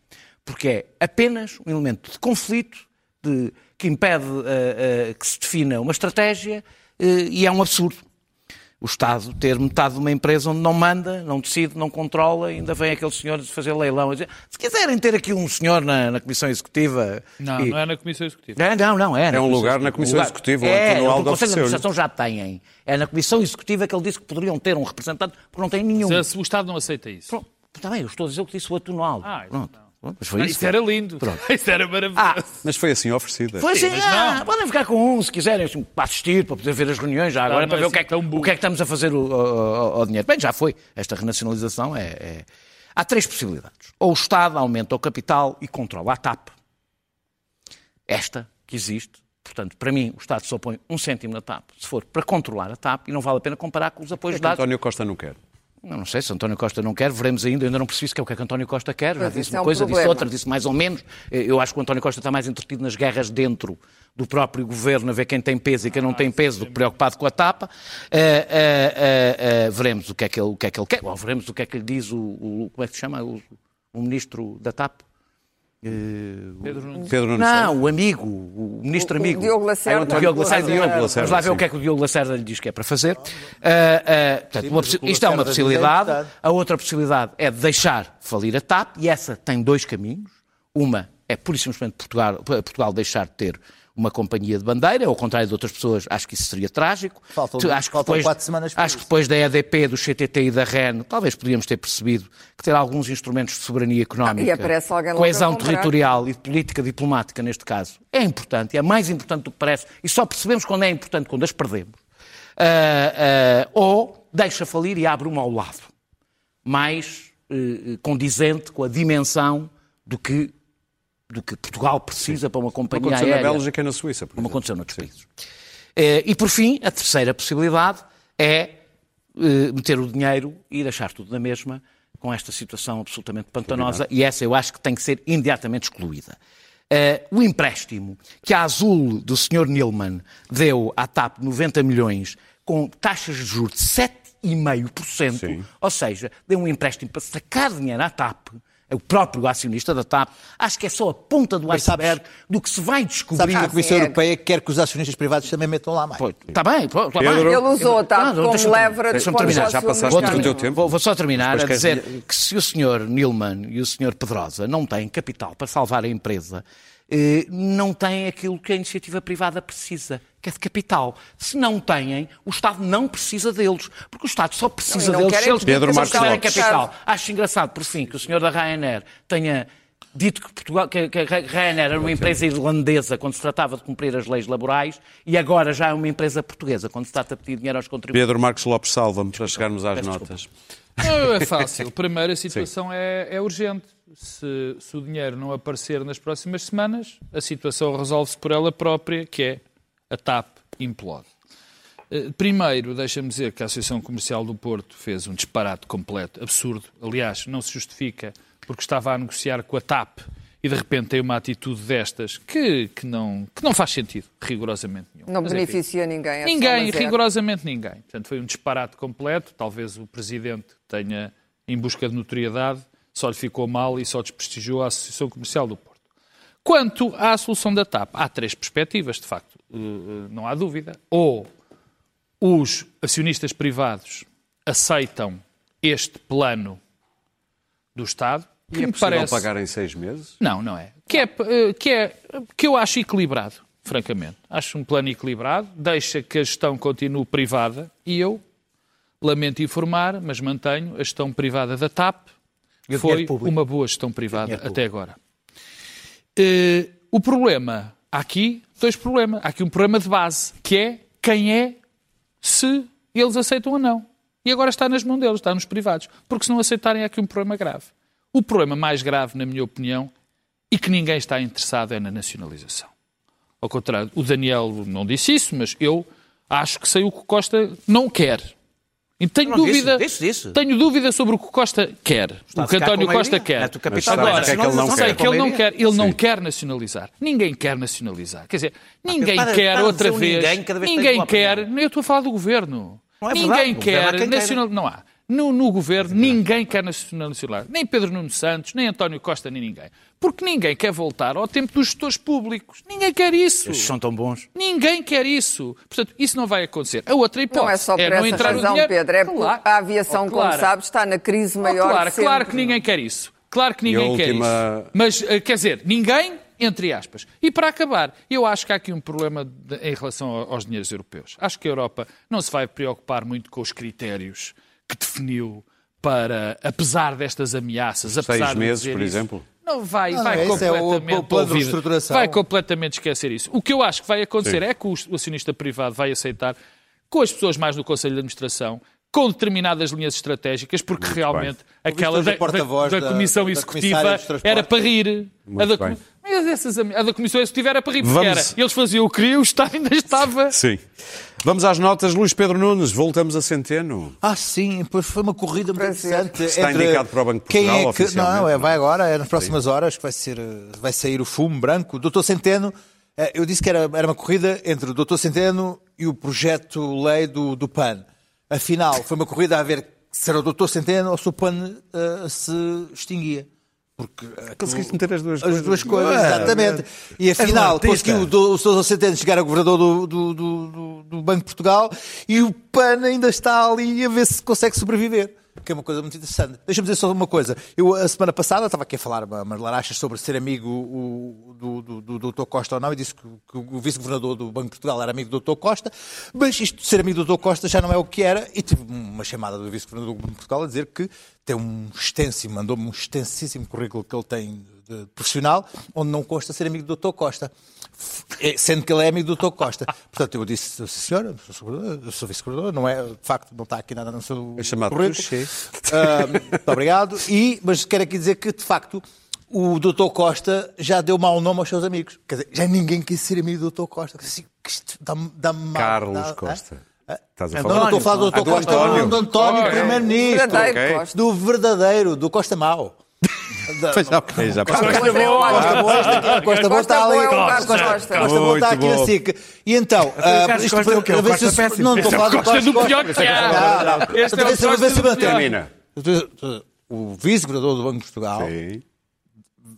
porque é apenas um elemento de conflito de, que impede uh, uh, que se defina uma estratégia uh, e é um absurdo. O Estado ter metade de uma empresa onde não manda, não decide, não controla, ainda vem aquele senhor de fazer leilão e dizer se quiserem ter aqui um senhor na, na Comissão Executiva. Não, e... não é na Comissão Executiva. É, não, não, é. É um lugar na Comissão lugar... Executiva. É, o, o Conselho de Administração já têm. É na Comissão Executiva que ele disse que poderiam ter não o não o o. Ah. Mas foi isso, isso era lindo. Pronto. Isso era maravilhoso. Ah, mas foi assim oferecida. Foi assim, ah, podem ficar com um se quiserem, assim, para assistir, para poder ver as reuniões já agora, para ver o, que é, que, o que é que estamos a fazer ao dinheiro. Bem, já foi. Esta renacionalização é, é, Há três possibilidades. Ou o Estado aumenta o capital e controla a TAP. Esta que existe. Portanto, para mim, o Estado só põe um cêntimo na TAP se for para controlar a TAP e não vale a pena comparar com os apoios é dados. António Costa não quer. Eu não sei se António Costa não quer, veremos ainda. Eu ainda não percebi se é o que é que António Costa quer. Já disse uma é um coisa, problema. disse outra, disse mais ou menos. Eu acho que o António Costa está mais entretido nas guerras dentro do próprio governo, a ver quem tem peso e quem não tem peso, do que preocupado com a tapa. Uh, uh, uh, veremos o que, é que ele, o que é que ele quer. Ou veremos o que é que lhe diz o, o como é que se chama, o, o ministro da TAP. Pedro Nunes. Pedro Nunes não, o amigo, ministro amigo. O Diogo Lacerda. o Diogo Lacerda. Diogo Lacerda. Vamos lá ver sim. o que é que o Diogo Lacerda lhe diz que é para fazer. Uh, uh, portanto, uma, isto é uma possibilidade. A outra possibilidade é deixar falir a TAP e essa tem dois caminhos. Uma é pura e simplesmente Portugal, Portugal deixar de ter uma companhia de bandeira, ao contrário de outras pessoas, acho que isso seria trágico. Faltam, acho que depois, quatro semanas Acho que depois da EDP, do CTT e da REN, talvez podíamos ter percebido que ter alguns instrumentos de soberania económica, ah, coesão territorial e de política diplomática, neste caso, é importante, é mais importante do que parece, e só percebemos quando é importante, quando as perdemos. Uh, uh, ou deixa falir e abre uma ao lado, mais uh, condizente com a dimensão do que do que Portugal precisa Sim. para uma companhia como aérea. na Bélgica e na Suíça, por Como aconteceu noutros países. Eh, e, por fim, a terceira possibilidade é eh, meter o dinheiro e deixar tudo na mesma com esta situação absolutamente pantanosa e essa eu acho que tem que ser imediatamente excluída. Uh, o empréstimo que a Azul do Sr. Nilman deu à TAP 90 milhões com taxas de juros de 7,5%, ou seja, deu um empréstimo para sacar dinheiro à TAP, o próprio acionista da TAP, acho que é só a ponta do iceberg do que se vai descobrir. Sabes que a Comissão Europeia quer que os acionistas privados também metam lá mais. Está bem, está bem. Ele usou a TAP como leverage para terminar. Já passaste o teu tempo. Vou, vou só terminar a dizer que se o Sr. Nilman e o Sr. Pedrosa não têm capital para salvar a empresa, não têm aquilo que a iniciativa privada precisa, que é de capital. Se não têm, o Estado não precisa deles, porque o Estado só precisa não, deles se eles Pedro Marcos tiverem capital. Acho engraçado, por fim, que o senhor da Ryanair tenha dito que, Portugal, que, que a Ryanair era uma empresa irlandesa quando se tratava de cumprir as leis laborais e agora já é uma empresa portuguesa quando se trata de pedir dinheiro aos contribuintes. Pedro Marcos Lopes, salva-me para chegarmos às notas. Não, é fácil. Primeiro, a situação é, é urgente se, se o dinheiro não aparecer nas próximas semanas, a situação resolve-se por ela própria, que é a TAP implode. Eh, primeiro, deixa-me dizer que a Associação Comercial do Porto fez um disparate completo, absurdo. Aliás, não se justifica porque estava a negociar com a TAP e de repente tem uma atitude destas que, que, não, que não faz sentido, rigorosamente nenhum. Não Mas, beneficia enfim, ninguém. É ninguém, rigorosamente ninguém. Portanto, foi um disparate completo. Talvez o Presidente tenha, em busca de notoriedade, só lhe ficou mal e só desprestigiou a Associação Comercial do Porto. Quanto à solução da TAP, há três perspectivas, de facto, eh, eh, não há dúvida. Ou os acionistas privados aceitam este plano do Estado, que e é me parece pagar em seis meses? Não, não é. Que é eh, que é que eu acho equilibrado, francamente. Acho um plano equilibrado, deixa que a gestão continue privada e eu lamento informar, mas mantenho a gestão privada da TAP foi uma boa gestão privada até agora. Uh, o problema, há aqui dois problemas. Há aqui um problema de base, que é quem é, se eles aceitam ou não. E agora está nas mãos deles, está nos privados. Porque se não aceitarem, há aqui um problema grave. O problema mais grave, na minha opinião, e que ninguém está interessado, é na nacionalização. Ao contrário, o Daniel não disse isso, mas eu acho que sei o que Costa não quer. E tenho não, dúvida, disse, disse, tenho dúvida sobre o que Costa quer, Está o que António Costa quer. Agora, que é que ele não sei quer. que ele não quer, ele Sim. não quer nacionalizar. Ninguém quer nacionalizar. Quer dizer, ninguém para, quer para outra vez. Ninguém, vez ninguém quer. Eu estou a falar do governo. Não é ninguém quer nacionalizar. Não há. No, no governo, ninguém quer nacionalizar. Nem Pedro Nuno Santos, nem António Costa, nem ninguém. Porque ninguém quer voltar ao tempo dos gestores públicos. Ninguém quer isso. Eles são tão bons. Ninguém quer isso. Portanto, isso não vai acontecer. A outra hipótese não é só por é essa entrar razão, dinheiro... Pedro. É claro. a aviação, oh, claro. como sabes, está na crise maior oh, claro. Claro que ninguém quer isso. Claro que ninguém última... quer isso. Mas, eh, quer dizer, ninguém entre aspas. E para acabar, eu acho que há aqui um problema de, em relação aos dinheiros europeus. Acho que a Europa não se vai preocupar muito com os critérios que definiu para, apesar destas ameaças, apesar Seis meses, por isso, exemplo? Não vai, não, vai completamente é o, vai completamente esquecer isso. O que eu acho que vai acontecer Sim. é que o acionista privado vai aceitar com as pessoas mais do Conselho de Administração com determinadas linhas estratégicas, porque Muito realmente bem. aquela da, da, da, Comissão Executiva era para rir. Muito a da, bem. Mas essas, a da Comissão Executiva era para rir, porque Vamos... era. Eles faziam o que queriam, o Estado ainda estava... Sim. Vamos às notas. Luís Pedro Nunes, voltamos a Centeno. Ah, sim, pois foi uma corrida muito interessante. Está entre... indicado para o Banco de Portugal, Quem é que... Não, é, vai agora, é nas próximas sim. horas que vai, ser, vai sair o fumo branco. Doutor Centeno, eh, eu disse que era, era uma corrida entre o Doutor Centeno e o projeto-lei do, do PAN. Afinal, foi uma corrida a ver se era o doutor Centeno ou se o PAN uh, se extinguia. Porque uh, conseguiste meter as duas as coisas. As duas coisas, ah, exatamente. E afinal, conseguiu o doutor Centeno chegar a governador do, do, do, do Banco de Portugal e o PAN ainda está ali a ver se consegue sobreviver que é uma coisa muito interessante. Deixa-me dizer só uma coisa. Eu, a semana passada, estava aqui a falar umas larachas sobre ser amigo o, do, do, do, Dr. Costa ou não, e disse que, que o vice-governador do Banco de Portugal era amigo do Dr. Costa, mas isto de ser amigo do Dr. Costa já não é o que era, e tive uma chamada do vice-governador do Banco de Portugal a dizer que tem um extenso, mandou-me um extensíssimo currículo que ele tem de profissional, onde não consta ser amigo do Dr. Costa. É, sendo que ele é amigo do Dr. Costa. Portanto, eu disse, senhora, eu sou vice-governador, não é, de facto, não está aqui nada no seu é chamado currículo. Uh, muito obrigado. E, mas quero aqui dizer que, de facto, o Dr. Costa já deu mau nome aos seus amigos. Quer dizer, já ninguém quis ser amigo do Dr. Costa. Dá-me dá mal. Carlos dá, Costa. É? Estás a falar? Não, estou a falar do Dr. Costa, António, António, Primeiro-Ministro. Do verdadeiro, do Costa Mau. Pois já Costa Boa. Costa Boa. Costa Boa está ali. Costa Boa está aqui na SIC. E então, isto para ver se... Não estou a falar do Costa do pior que há. Este é o. Termina. O vice-governador do Banco de Portugal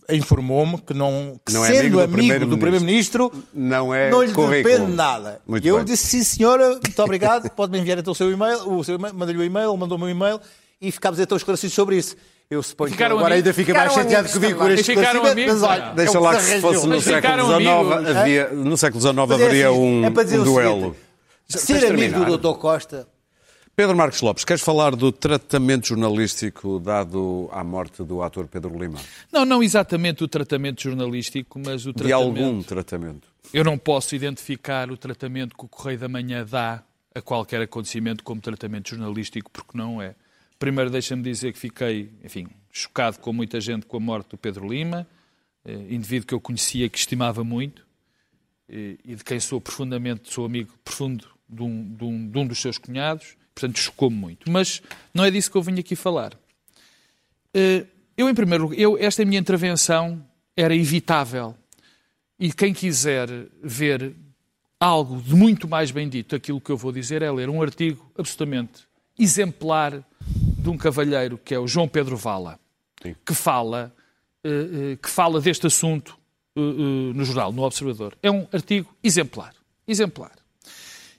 informou-me que, não, que não é sendo amigo do Primeiro-Ministro, não, é não lhe depende nada. Muito eu bem. disse, sim senhora, muito obrigado, pode-me enviar então o seu e-mail, o seu e-mail mandei-lhe o e-mail, ele mandou-me um e-mail e ficámos então esclarecidos sobre isso. Eu suponho que agora ainda fica mais chateado comigo por este esclarecimento, mas olha, Deixa lá que se fosse no século XIX, havia, no século XIX haveria um, é um duelo. Ser amigo do Dr. Costa Pedro Marcos Lopes, queres falar do tratamento jornalístico dado à morte do ator Pedro Lima? Não, não exatamente o tratamento jornalístico, mas o tratamento... De algum tratamento. Eu não posso identificar o tratamento que o Correio da Manhã dá a qualquer acontecimento como tratamento jornalístico, porque não é. Primeiro, deixa-me dizer que fiquei, enfim, chocado com muita gente com a morte do Pedro Lima, eh, indivíduo que eu conhecia, que estimava muito, eh, e de quem sou profundamente, sou amigo profundo de um, de um, de um dos seus cunhados, Portanto, chocou-me muito. Mas não é disso que eu vim aqui falar. Eh, eu, em primeiro lugar, eu, esta minha intervenção era evitável. E quem quiser ver algo de muito mais bem dito, aquilo que eu vou dizer é ler um artigo absolutamente exemplar de um cavalheiro que é o João Pedro Vala, Sim. que fala, eh, eh, que fala deste assunto no jornal, no Observador. É um artigo exemplar. Exemplar.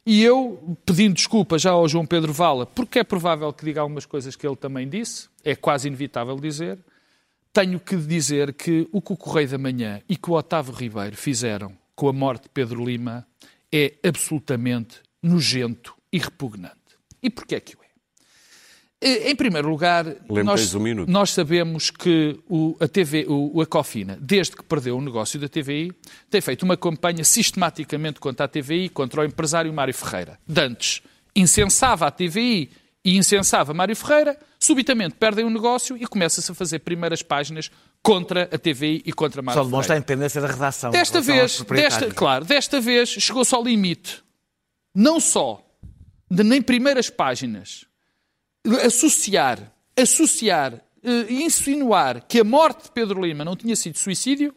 E eu, pedindo desculpa já ao João Pedro Vala, porque é provável que diga algumas coisas que ele também disse, é quase inevitável dizer, tenho que dizer que o que o Correio da Manhã e que o Otávio Ribeiro fizeram com a morte de Pedro Lima é absolutamente nojento e repugnante. E porquê é que o é? Eh, em primeiro lugar, nós, um nós, sabemos que o, a, TV, o, a Cofina, desde que perdeu o negócio da TVI, tem feito uma campanha sistematicamente contra a TVI, contra o empresário Mário Ferreira. Dantes incensava a TVI e incensava Mário Ferreira, subitamente perdem o negócio e começa-se a fazer primeiras páginas contra a TVI e contra Mário Só Ferreira. Só demonstra a independência da redação. Desta vez, desta, claro, desta vez chegou-se ao limite. Não só de nem primeiras páginas associar, associar e uh, insinuar que a morte de Pedro Lima não tinha sido suicídio,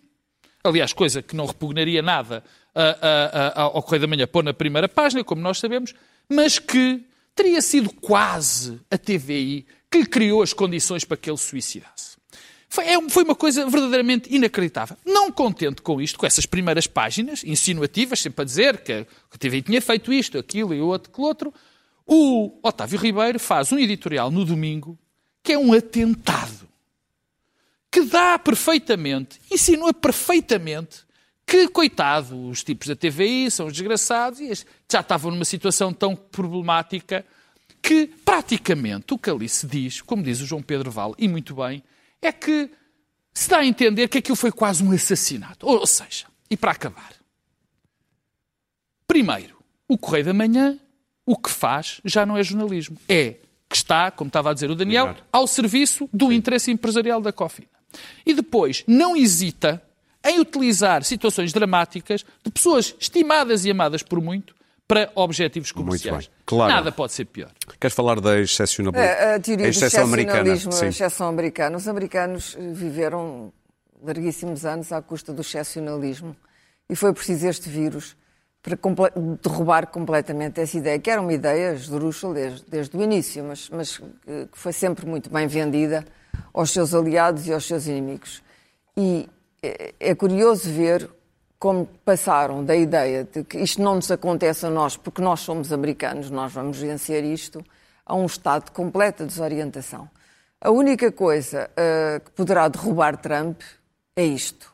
aliás, coisa que não repugnaria nada uh, uh, ao Correio da Manhã pôr na primeira página, como nós sabemos, mas que teria sido quase a TVI que lhe criou as condições para que ele suicidasse. Foi, é, foi uma coisa verdadeiramente inacreditável. Não contente com isto, com essas primeiras páginas insinuativas, sempre a dizer que a TVI tinha feito isto, aquilo e o outro, que o outro, o Otávio Ribeiro faz um editorial no domingo que é um atentado, que dá perfeitamente, insinua perfeitamente que, coitado, os tipos da TVI são os desgraçados e já estavam numa situação tão problemática que, praticamente, o que ali se diz, como diz o João Pedro Val, e muito bem, é que se dá a entender que aquilo foi quase um assassinato. Ou seja, e para acabar, primeiro, o Correio da Manhã o que faz já não é jornalismo. É que está, como estava a dizer o Daniel, ao serviço do interesse empresarial da Cofina. E depois não hesita em utilizar situações dramáticas de pessoas estimadas e amadas por muito para objetivos comerciais. Claro. Nada pode ser pior. Queres falar da excepcionalidade? A, a teoria a exceção americana. A exceção americana. Os americanos viveram larguíssimos anos à custa do excepcionalismo e foi preciso este vírus para derrubar completamente essa ideia, que era uma ideia esdrúxula desde, desde o início, mas, mas que foi sempre muito bem vendida aos seus aliados e aos seus inimigos. E é, é curioso ver como passaram da ideia de que isto não nos acontece a nós porque nós somos americanos, nós vamos vencer isto, a um estado de completa desorientação. A única coisa uh, que poderá derrubar Trump é isto.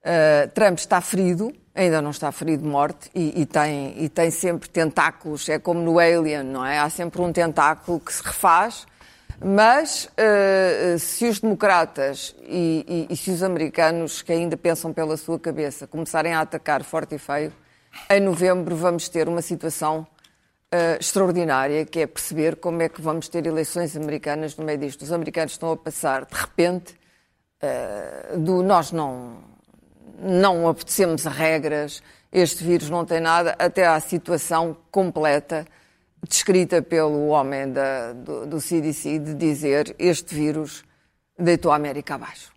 Uh, Trump está ferido, ainda não está ferido de morte e, e, tem, e tem sempre tentáculos, é como no Alien, não é? Há sempre um tentáculo que se refaz, mas uh, se os democratas e, e, e, se os americanos que ainda pensam pela sua cabeça começarem a atacar forte e feio, em novembro vamos ter uma situação uh, extraordinária, que é perceber como é que vamos ter eleições americanas no meio disto. Os americanos estão a passar, de repente, uh, do nós não não obedecemos a regras, este vírus não tem nada, até à situação completa descrita pelo homem da, do, do, CDC de dizer este vírus deitou a América abaixo.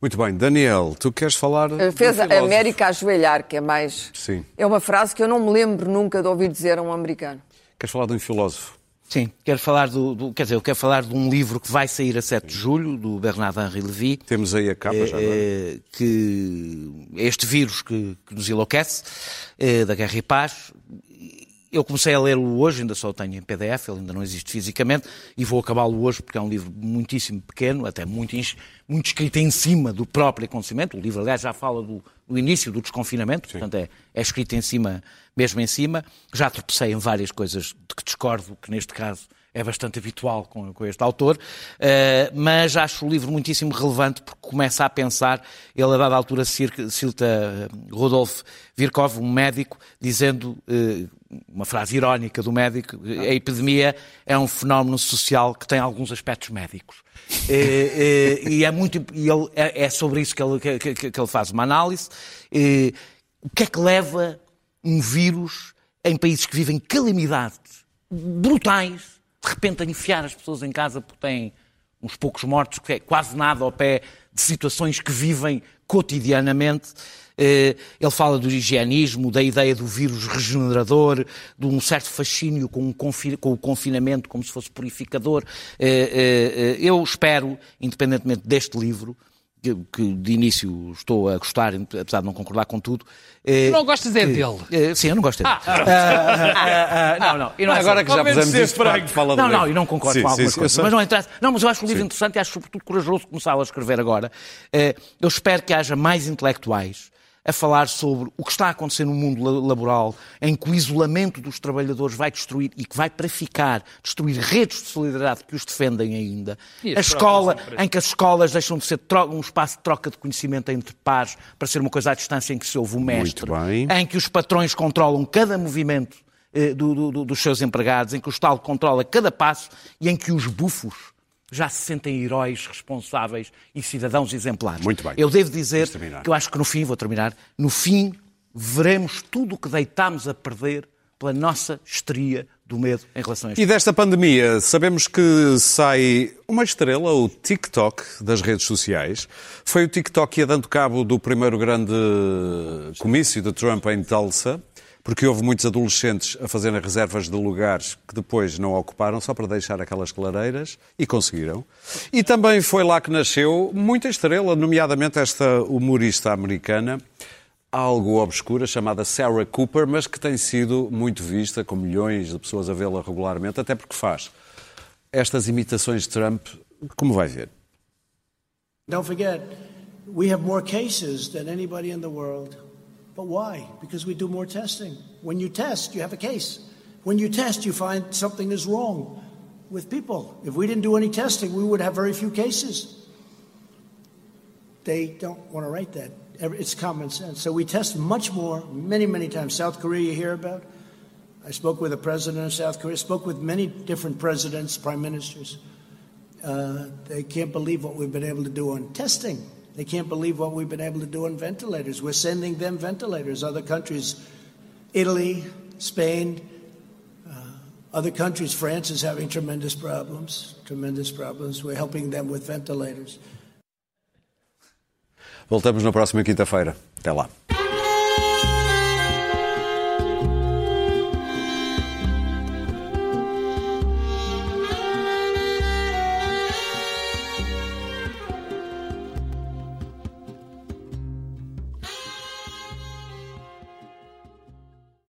Muito bem. Daniel, tu queres falar. Fez a América ajoelhar, que é mais. Sim. É uma frase que eu não me lembro nunca de ouvir dizer a um americano. Queres falar de um filósofo? Sim, quero falar do, do, quer dizer, eu quero falar de um livro que vai sair a 7 de julho, do Bernard Henri Lévy. Temos aí a capa é, já agora. É, que é este vírus que, que nos enlouquece, é, da guerra e paz, eu comecei a lê-lo hoje, ainda só o tenho em PDF, ele ainda não existe fisicamente, e vou acabá-lo hoje porque é um livro muitíssimo pequeno, até muito, muito escrito em cima do próprio acontecimento. O livro, aliás, já fala do, do início do desconfinamento, Sim. portanto é, é escrito em cima, mesmo em cima. Já tropecei em várias coisas de que discordo, que neste caso é bastante habitual com, com este autor, uh, mas acho o livro muitíssimo relevante porque começa a pensar, ele a dada altura cita Rodolfo Virkov, um médico, dizendo, uh, uma frase irónica do médico, a epidemia é um fenómeno social que tem alguns aspectos médicos. E é muito e ele, é, é, sobre isso que ele, que, que, que ele faz uma análise. o que é que leva um vírus em países que vivem calamidades brutais de repente a enfiar as pessoas em casa porque têm uns poucos mortos, que é quase nada ao pé de situações que vivem cotidianamente. Eh, ele fala do higienismo, da ideia do vírus regenerador, de um certo fascínio com, o confinamento como se fosse purificador. Eh, eh, eu espero, independentemente deste livro, que de início estou a gostar, apesar de não concordar com tudo. Tu não gostas é dele? Eh, sim, eu não gosto dele. Ah, ah, ah, não, não. E não é Agora que já pusemos isso, fala Não, não, e não concordo sim, com algumas sim, coisas. Mas não interessa. Não, mas eu acho o livro sim. interessante e acho sobretudo corajoso começar a escrever agora. Eh, eu espero que haja mais intelectuais a falar sobre o que está a acontecer no mundo laboral, em que o isolamento dos trabalhadores vai destruir e que vai para ficar destruir redes de solidariedade que os defendem ainda. A escola, em que as escolas deixam de ser um espaço de troca de conhecimento entre pares para ser uma coisa à distância em que se ouve o mestre, em que os patrões controlam cada movimento eh, do, do, dos seus empregados, em que o Estado controla cada passo e em que os bufos já se sentem heróis responsáveis e cidadãos exemplares. Muito bem. Eu devo dizer que eu acho que no fim, vou terminar, no fim veremos tudo o que deitámos a perder pela nossa histeria do medo em relação a isto. E desta pandemia, sabemos que sai uma estrela, o TikTok, das redes sociais. Foi o TikTok que ia dando cabo do primeiro grande comício de Trump em Tulsa porque houve muitos adolescentes a fazerem reservas de lugares que depois não ocuparam, só para deixar aquelas clareiras, e conseguiram. E também foi lá que nasceu muita estrela, nomeadamente esta humorista americana, algo obscura, chamada Sarah Cooper, mas que tem sido muito vista, com milhões de pessoas a vê-la regularmente, até porque faz estas imitações de Trump, como vai ver. Don't forget, we have more cases than anybody in the world. But why? Because we do more testing. When you test, you have a case. When you test, you find something is wrong with people. If we didn't do any testing, we would have very few cases. They don't want to write that. It's common sense. So we test much more, many, many times. South Korea, you hear about. I spoke with the president of South Korea, spoke with many different presidents, prime ministers. Uh, they can't believe what we've been able to do on testing. They can't believe what we've been able to do on ventilators. We're sending them ventilators. Other countries, Italy, Spain, uh, other countries, France is having tremendous problems, tremendous problems. We're helping them with ventilators. Voltamos na próxima quinta-feira. Até lá.